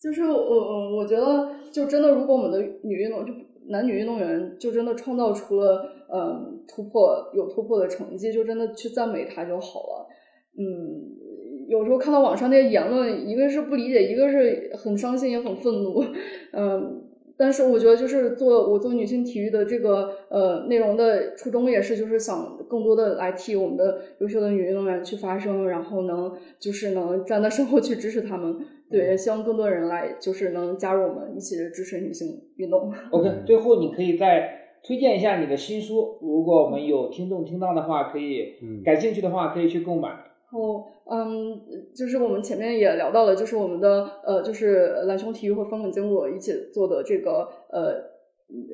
就是我我我觉得，就真的，如果我们的女运动就男女运动员就真的创造出了嗯突破有突破的成绩，就真的去赞美他就好了。嗯，有时候看到网上那些言论，一个是不理解，一个是很伤心也很愤怒。[laughs] 嗯，但是我觉得就是做我做女性体育的这个呃内容的初衷也是就是想更多的来替我们的优秀的女运动员去发声，然后能就是能站在身后去支持他们。对，也希望更多人来就是能加入我们一起支持女性运动。OK，最后你可以再推荐一下你的新书，如果我们有听众听到的话，可以嗯感兴趣的话可以去购买。然后，嗯，就是我们前面也聊到了，就是我们的呃，就是蓝熊体育和方肯经过一起做的这个呃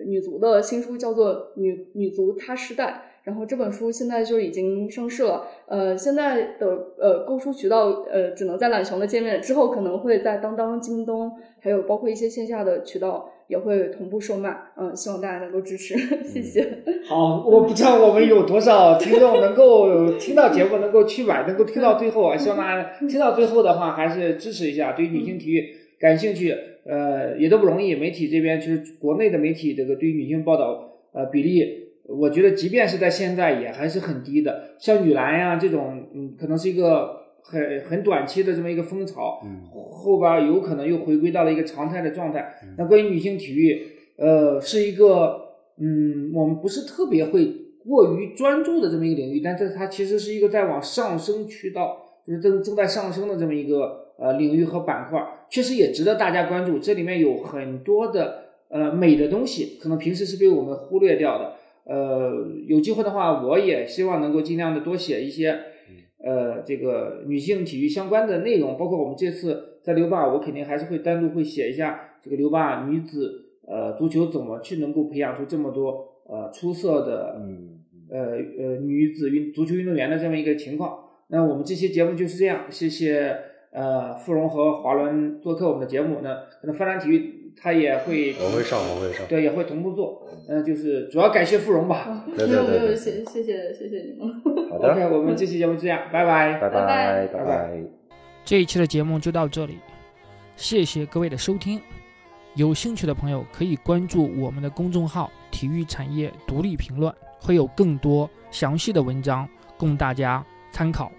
女足的新书，叫做《女女足她时代》。然后这本书现在就已经上市了，呃，现在的呃购书渠道呃只能在懒熊的界面，之后可能会在当当、京东，还有包括一些线下的渠道也会同步售卖。嗯，希望大家能够支持，[laughs] 谢谢。好，我不知道我们有多少听众能够听到节目，能够去买，能够听到最后啊！希望大家听到最后的话，还是支持一下，对于女性体育感兴趣，呃，也都不容易。媒体这边就是国内的媒体，这个对于女性报道，呃，比例。我觉得，即便是在现在，也还是很低的。像女篮呀这种，嗯，可能是一个很很短期的这么一个风潮，嗯后边有可能又回归到了一个常态的状态。那关于女性体育，呃，是一个，嗯，我们不是特别会过于专注的这么一个领域，但是它其实是一个在往上升渠道，就是正正在上升的这么一个呃领域和板块，确实也值得大家关注。这里面有很多的呃美的东西，可能平时是被我们忽略掉的。呃，有机会的话，我也希望能够尽量的多写一些，呃，这个女性体育相关的内容，包括我们这次在留坝，我肯定还是会单独会写一下这个留坝女子呃足球怎么去能够培养出这么多呃出色的嗯呃呃女子运足球运动员的这么一个情况。那我们这期节目就是这样，谢谢呃傅荣和华伦做客我们的节目。那可能发展体育他也会我会上，我会上。对也会同步做，嗯、就是主要感谢芙蓉吧。对没有没有，谢谢谢谢谢你们。好的，OK，我们这期节目就这样，拜拜。拜拜拜拜拜。这一期的节目就到这里，谢谢各位的收听。有兴趣的朋友可以关注我们的公众号“体育产业独立评论”，会有更多详细的文章供大家参考。